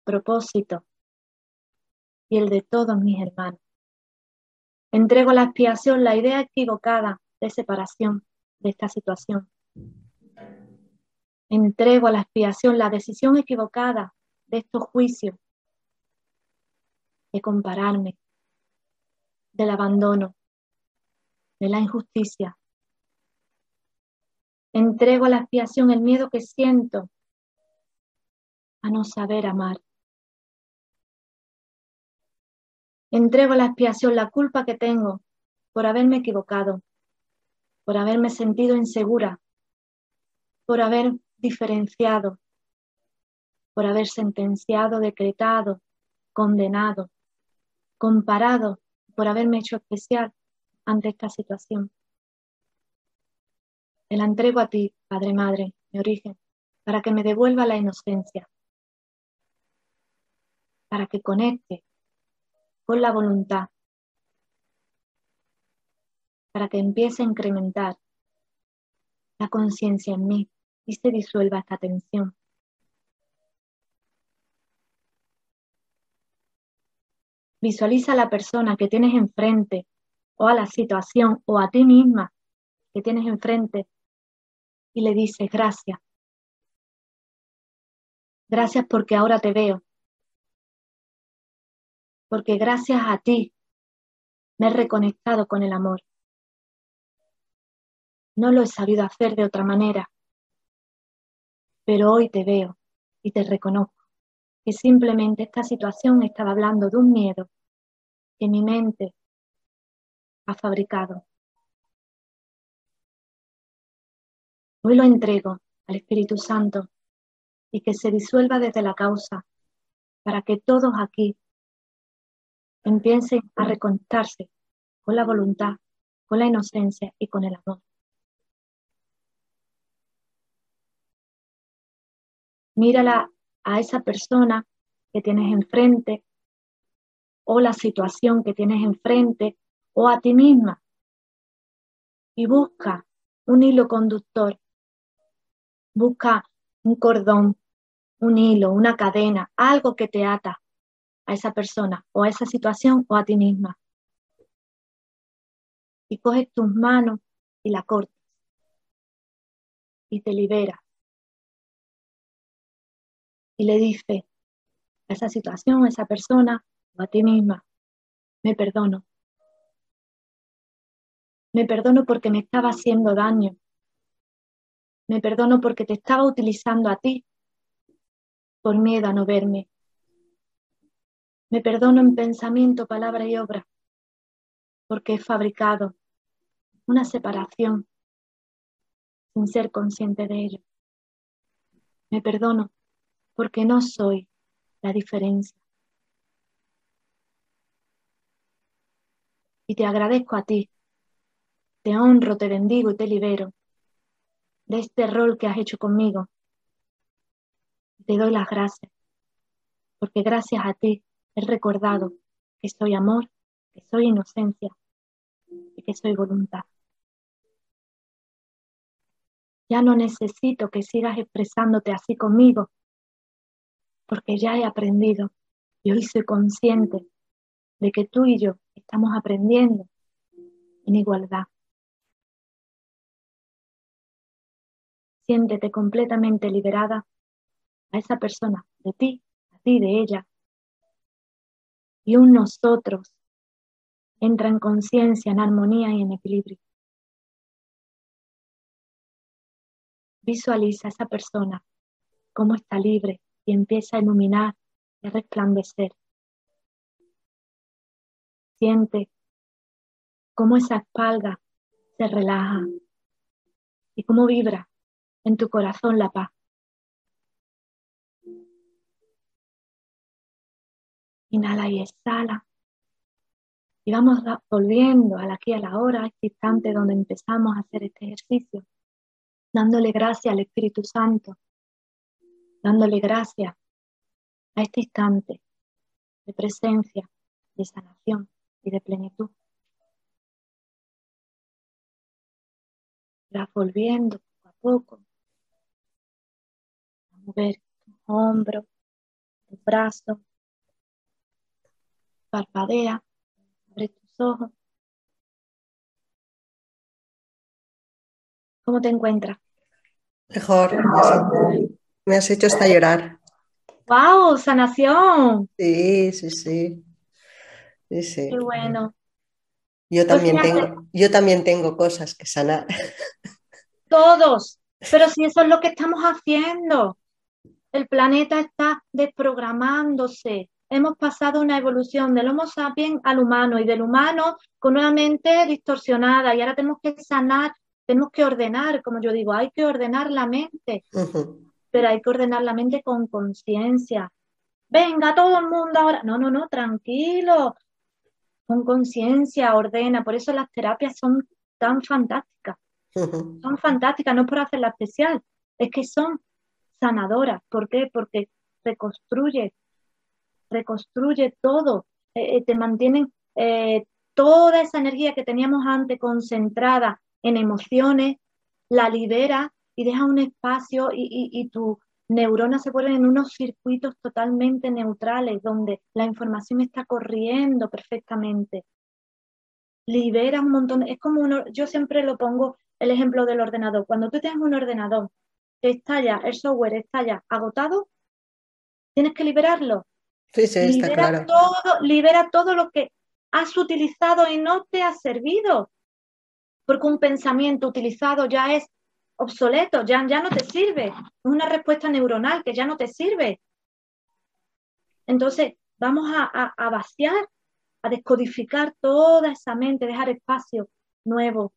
Speaker 3: propósito y el de todos mis hermanos. Entrego la expiación la idea equivocada de separación de esta situación. Entrego a la expiación la decisión equivocada de estos juicios, de compararme, del abandono, de la injusticia. Entrego a la expiación el miedo que siento a no saber amar. Entrego a la expiación la culpa que tengo por haberme equivocado, por haberme sentido insegura, por haber diferenciado, por haber sentenciado, decretado, condenado, comparado, por haberme hecho especial ante esta situación. Te la entrego a ti, Padre Madre, mi origen, para que me devuelva la inocencia, para que conecte con la voluntad para que empiece a incrementar la conciencia en mí y se disuelva esta tensión. Visualiza a la persona que tienes enfrente o a la situación o a ti misma que tienes enfrente y le dices gracias. Gracias porque ahora te veo porque gracias a ti me he reconectado con el amor. No lo he sabido hacer de otra manera, pero hoy te veo y te reconozco que simplemente esta situación estaba hablando de un miedo que mi mente ha fabricado. Hoy lo entrego al Espíritu Santo y que se disuelva desde la causa para que todos aquí empiecen a reconectarse con la voluntad, con la inocencia y con el amor. Mírala a esa persona que tienes enfrente o la situación que tienes enfrente o a ti misma y busca un hilo conductor, busca un cordón, un hilo, una cadena, algo que te ata a esa persona o a esa situación o a ti misma. Y coges tus manos y la cortas y te libera. Y le dices a esa situación, a esa persona o a ti misma, me perdono. Me perdono porque me estaba haciendo daño. Me perdono porque te estaba utilizando a ti por miedo a no verme, me perdono en pensamiento, palabra y obra, porque he fabricado una separación sin ser consciente de ello. Me perdono porque no soy la diferencia. Y te agradezco a ti, te honro, te bendigo y te libero de este rol que has hecho conmigo. Te doy las gracias, porque gracias a ti he recordado que soy amor, que soy inocencia y que soy voluntad. Ya no necesito que sigas expresándote así conmigo, porque ya he aprendido y hoy soy consciente de que tú y yo estamos aprendiendo en igualdad. Siéntete completamente liberada a esa persona, de ti, a ti, de ella. Y un nosotros entra en conciencia, en armonía y en equilibrio. Visualiza a esa persona cómo está libre empieza a iluminar y a resplandecer. Siente cómo esa espalda se relaja y cómo vibra en tu corazón la paz. Inhala y exhala. Y vamos volviendo al aquí a la hora, este instante donde empezamos a hacer este ejercicio dándole gracias al Espíritu Santo, dándole gracias a este instante de presencia, de sanación y de plenitud. Vas volviendo poco a poco a mover tus hombros, tus brazos, parpadea, abre tus ojos ¿Cómo te encuentras?
Speaker 2: Mejor. Me has hecho hasta llorar.
Speaker 3: ¡Wow! ¡Sanación!
Speaker 2: Sí, sí, sí. Sí, sí.
Speaker 3: Qué bueno.
Speaker 2: Yo pues también, tengo, yo también tengo cosas que sanar.
Speaker 3: Todos. Pero si eso es lo que estamos haciendo. El planeta está desprogramándose. Hemos pasado una evolución del Homo sapiens al humano y del humano con una mente distorsionada y ahora tenemos que sanar tenemos que ordenar, como yo digo, hay que ordenar la mente, pero hay que ordenar la mente con conciencia. Venga, todo el mundo ahora. No, no, no, tranquilo, con conciencia, ordena. Por eso las terapias son tan fantásticas. Son fantásticas, no por hacerla especial, es que son sanadoras. ¿Por qué? Porque reconstruye, reconstruye todo, eh, eh, te mantienen eh, toda esa energía que teníamos antes concentrada en emociones, la libera y deja un espacio y, y, tu neurona se vuelven en unos circuitos totalmente neutrales donde la información está corriendo perfectamente. Libera un montón, es como uno, yo siempre lo pongo el ejemplo del ordenador. Cuando tú tienes un ordenador que está ya, el software está ya agotado, tienes que liberarlo.
Speaker 2: Sí, sí, está
Speaker 3: libera Todo, libera todo lo que has utilizado y no te ha servido porque un pensamiento utilizado ya es obsoleto, ya, ya no te sirve, es una respuesta neuronal que ya no te sirve. Entonces, vamos a, a vaciar, a descodificar toda esa mente, dejar espacio nuevo,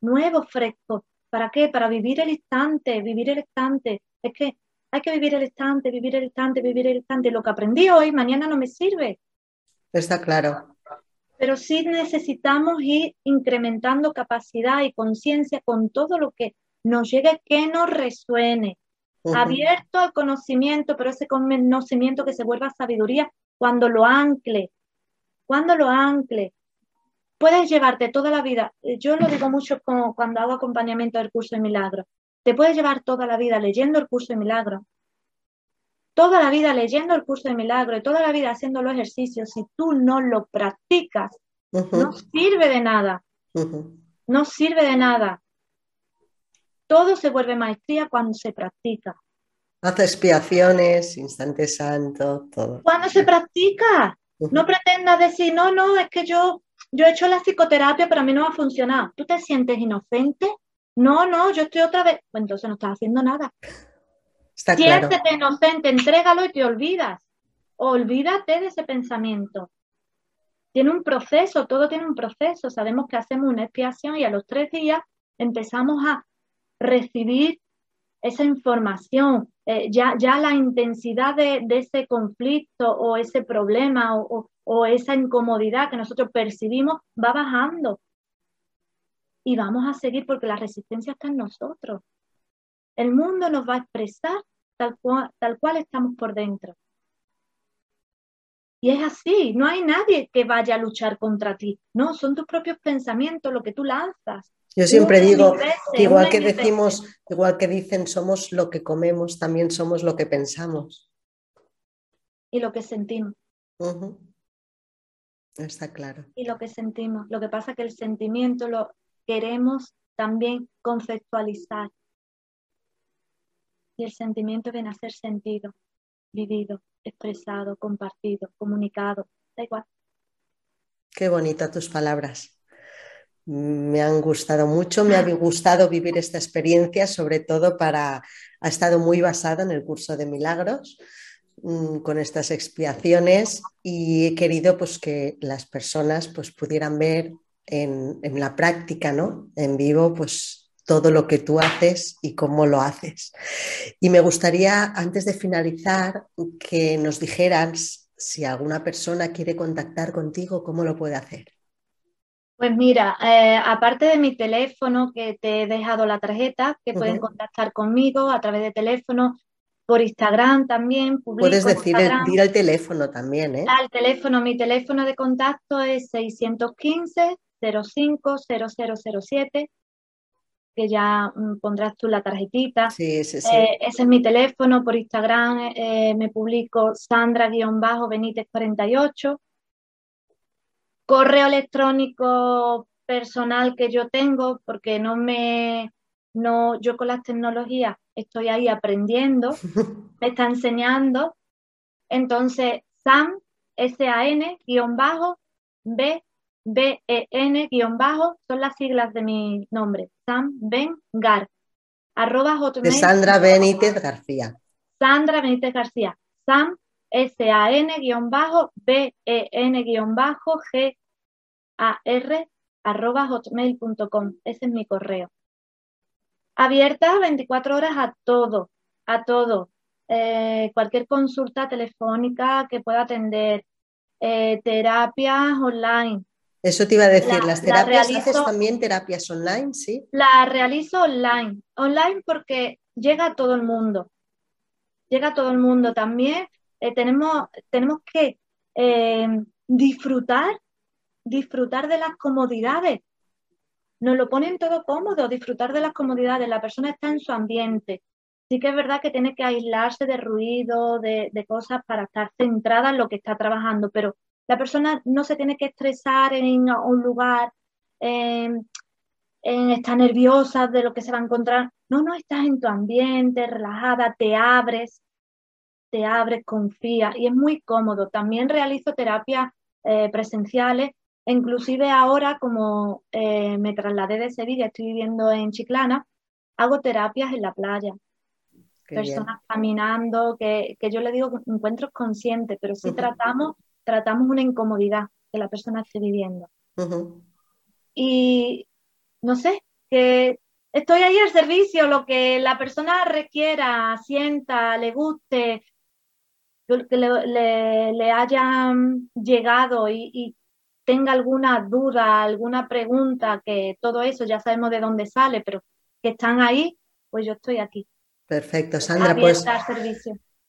Speaker 3: nuevo, fresco. ¿Para qué? Para vivir el instante, vivir el instante. Es que hay que vivir el instante, vivir el instante, vivir el instante. Lo que aprendí hoy, mañana no me sirve.
Speaker 2: Está claro
Speaker 3: pero sí necesitamos ir incrementando capacidad y conciencia con todo lo que nos llegue que nos resuene, abierto al conocimiento, pero ese conocimiento que se vuelva sabiduría cuando lo ancle, cuando lo ancle. Puedes llevarte toda la vida, eh, yo lo digo mucho como cuando hago acompañamiento del curso de milagros, te puedes llevar toda la vida leyendo el curso de milagros, toda la vida leyendo el curso de milagro y toda la vida haciendo los ejercicios, si tú no lo practicas, no sirve de nada. No sirve de nada. Todo se vuelve maestría cuando se practica.
Speaker 2: Hace expiaciones, instante santo, todo.
Speaker 3: Cuando se practica, no pretendas decir, no, no, es que yo, yo he hecho la psicoterapia, pero a mí no ha funcionado. ¿Tú te sientes inocente? No, no, yo estoy otra vez. Pues entonces no estás haciendo nada. Siéntete inocente, entrégalo y te olvidas. Olvídate de ese pensamiento. Tiene un proceso, todo tiene un proceso. Sabemos que hacemos una expiación y a los tres días empezamos a recibir esa información, eh, ya, ya la intensidad de, ese conflicto o ese problema o, esa incomodidad que nosotros percibimos va bajando. Y vamos a seguir porque la resistencia está en nosotros. El mundo nos va a expresar tal cual, tal cual estamos por dentro. Y es así, no hay nadie que vaya a luchar contra ti. No, son tus propios pensamientos, lo que tú lanzas.
Speaker 2: Yo siempre digo igual que decimos, igual que dicen, somos lo que comemos, también somos lo que pensamos.
Speaker 3: Y lo que sentimos.
Speaker 2: Está claro.
Speaker 3: Y lo que sentimos. Lo que pasa es que el sentimiento lo queremos también conceptualizar. Y el sentimiento viene a ser sentido, vivido, expresado, compartido, comunicado. Da igual.
Speaker 2: Qué bonitas tus palabras. Me han gustado mucho, me ha gustado vivir esta experiencia, sobre todo para, ha estado muy basada en el curso de milagros, mm, con estas expiaciones y he querido pues que las personas pues pudieran ver en, en la práctica, ¿no? En vivo, pues todo lo que tú haces y cómo lo haces. Y me gustaría, antes de finalizar, que nos dijeras si alguna persona quiere contactar contigo, cómo lo puede hacer.
Speaker 3: Pues mira, eh, aparte de mi teléfono que te he dejado la tarjeta, que pueden contactar conmigo a través de teléfono, por Instagram también.
Speaker 2: Puedes decir el, teléfono también, ¿eh?
Speaker 3: Al teléfono, mi teléfono de contacto es 615 05 0007 que ya mm, pondrás tú la tarjetita.
Speaker 2: Sí, sí, sí.
Speaker 3: Eh, ese es mi teléfono, por Instagram eh, me publico Sandra-Benítez48 correo electrónico personal que yo tengo, porque no me, no, yo con las tecnologías estoy ahí aprendiendo, me está enseñando. Entonces, SAM, S-A-N, guion bajo, B, B-E-N, guion bajo, son las siglas de mi nombre, Sam Ben Gar, arroba
Speaker 2: De Sandra Benítez García.
Speaker 3: Sandra Benítez García, Sam S-A-N-B-E-N-G-A-R arroba hotmail.com. Ese es mi correo. Abierta 24 horas a todo, a todo. Eh, cualquier consulta telefónica que pueda atender, eh, terapias online.
Speaker 2: Eso te iba a decir, las terapias haces también terapias online, ¿sí?
Speaker 3: La realizo online, online porque llega a todo el mundo, llega a todo el mundo también eh, tenemos, tenemos que eh, disfrutar, disfrutar de las comodidades. Nos lo ponen todo cómodo, disfrutar de las comodidades. La persona está en su ambiente. Sí que es verdad que tiene que aislarse de ruido, de, cosas para estar centrada en lo que está trabajando, pero la persona no se tiene que estresar en un lugar, en estar nerviosa de lo que se va a encontrar. No, no, estás en tu ambiente, relajada, te abres, te abres, confía y es muy cómodo. También realizo terapias eh, presenciales, inclusive ahora como eh, me trasladé de Sevilla, estoy viviendo en Chiclana, hago terapias en la playa. Personas caminando, que, yo le digo encuentros conscientes, pero sí tratamos, tratamos una incomodidad que la persona esté viviendo. Y no sé, que estoy ahí al servicio, lo que la persona requiera, sienta, le guste, que le, le, hayan llegado y, tenga alguna duda, alguna pregunta, que todo eso ya sabemos de dónde sale, pero que están ahí, pues yo estoy aquí.
Speaker 2: Perfecto, Sandra, pues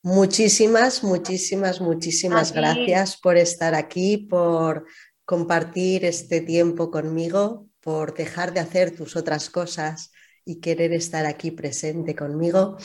Speaker 2: muchísimas, muchísimas, muchísimas gracias por estar aquí, por compartir este tiempo conmigo, por dejar de hacer tus otras cosas y querer estar aquí presente conmigo.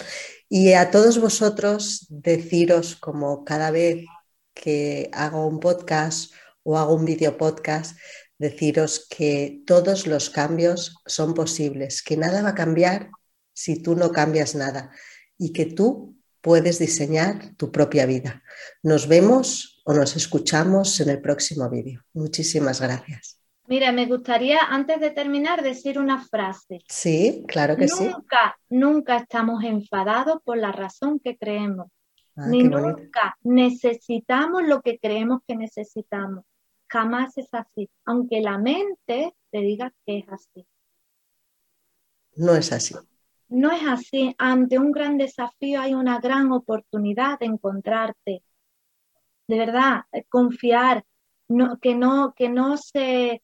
Speaker 2: Y a todos vosotros deciros como cada vez que hago un podcast o hago un video podcast, deciros que todos los cambios son posibles, que nada va a cambiar si tú no cambias nada y que tú puedes diseñar tu propia vida. Nos vemos o nos escuchamos en el próximo vídeo. Muchísimas gracias.
Speaker 3: Mira, me gustaría antes de terminar decir una frase.
Speaker 2: Sí, claro que sí.
Speaker 3: Nunca, nunca estamos enfadados por la razón que creemos. Ah, Ni nunca necesitamos lo que creemos que necesitamos. Jamás es así, aunque la mente te diga que es así.
Speaker 2: No es así.
Speaker 3: No es así. Ante un gran desafío hay una gran oportunidad de encontrarte. De verdad, confiar, que, no, que no se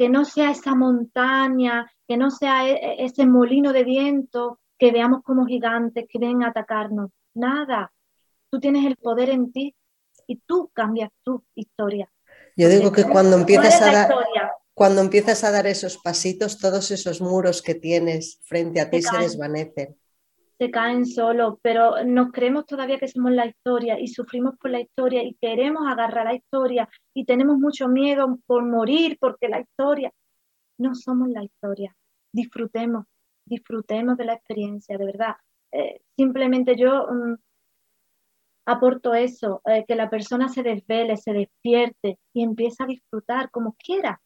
Speaker 3: que no sea esa montaña, que no sea e, e, ese molino de viento que veamos como gigantes que vienen a atacarnos. Nada. Tú tienes el poder en ti y tú cambias tu historia.
Speaker 2: Yo digo que cuando empiezas a dar cuando empiezas a dar esos pasitos, todos esos muros que tienes frente a ti se desvanecen
Speaker 3: se caen solo, pero nos creemos todavía que somos la historia y sufrimos por la historia y queremos agarrar la historia y tenemos mucho miedo por morir porque la historia, no somos la historia. Disfrutemos, disfrutemos de la experiencia, de verdad. Eh, simplemente yo mm, aporto eso, eh, que la persona se desvele, se despierte y empiece a disfrutar como quiera,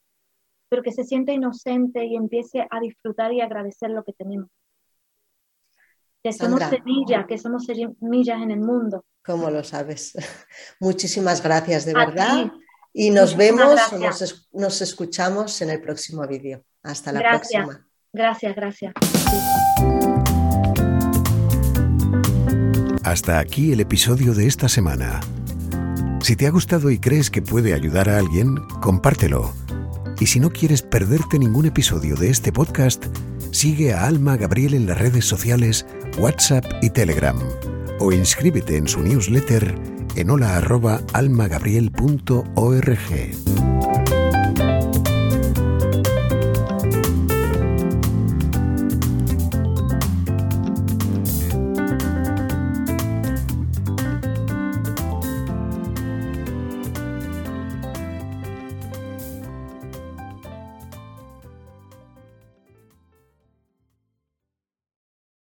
Speaker 3: pero que se sienta inocente y empiece a disfrutar y agradecer lo que tenemos que somos semillas, que somos semillas en el mundo.
Speaker 2: ¿Cómo lo sabes? Muchísimas gracias, de verdad. Y nos vemos, nos, nos, escuchamos en el próximo vídeo. Hasta la próxima.
Speaker 3: Gracias, gracias.
Speaker 1: Hasta aquí el episodio de esta semana. Si te ha gustado y crees que puede ayudar a alguien, compártelo. Y si no quieres perderte ningún episodio de este podcast, sigue a Alma Gabriel en las redes sociales, WhatsApp y Telegram. O inscríbete en su newsletter en hola.almagabriel.org.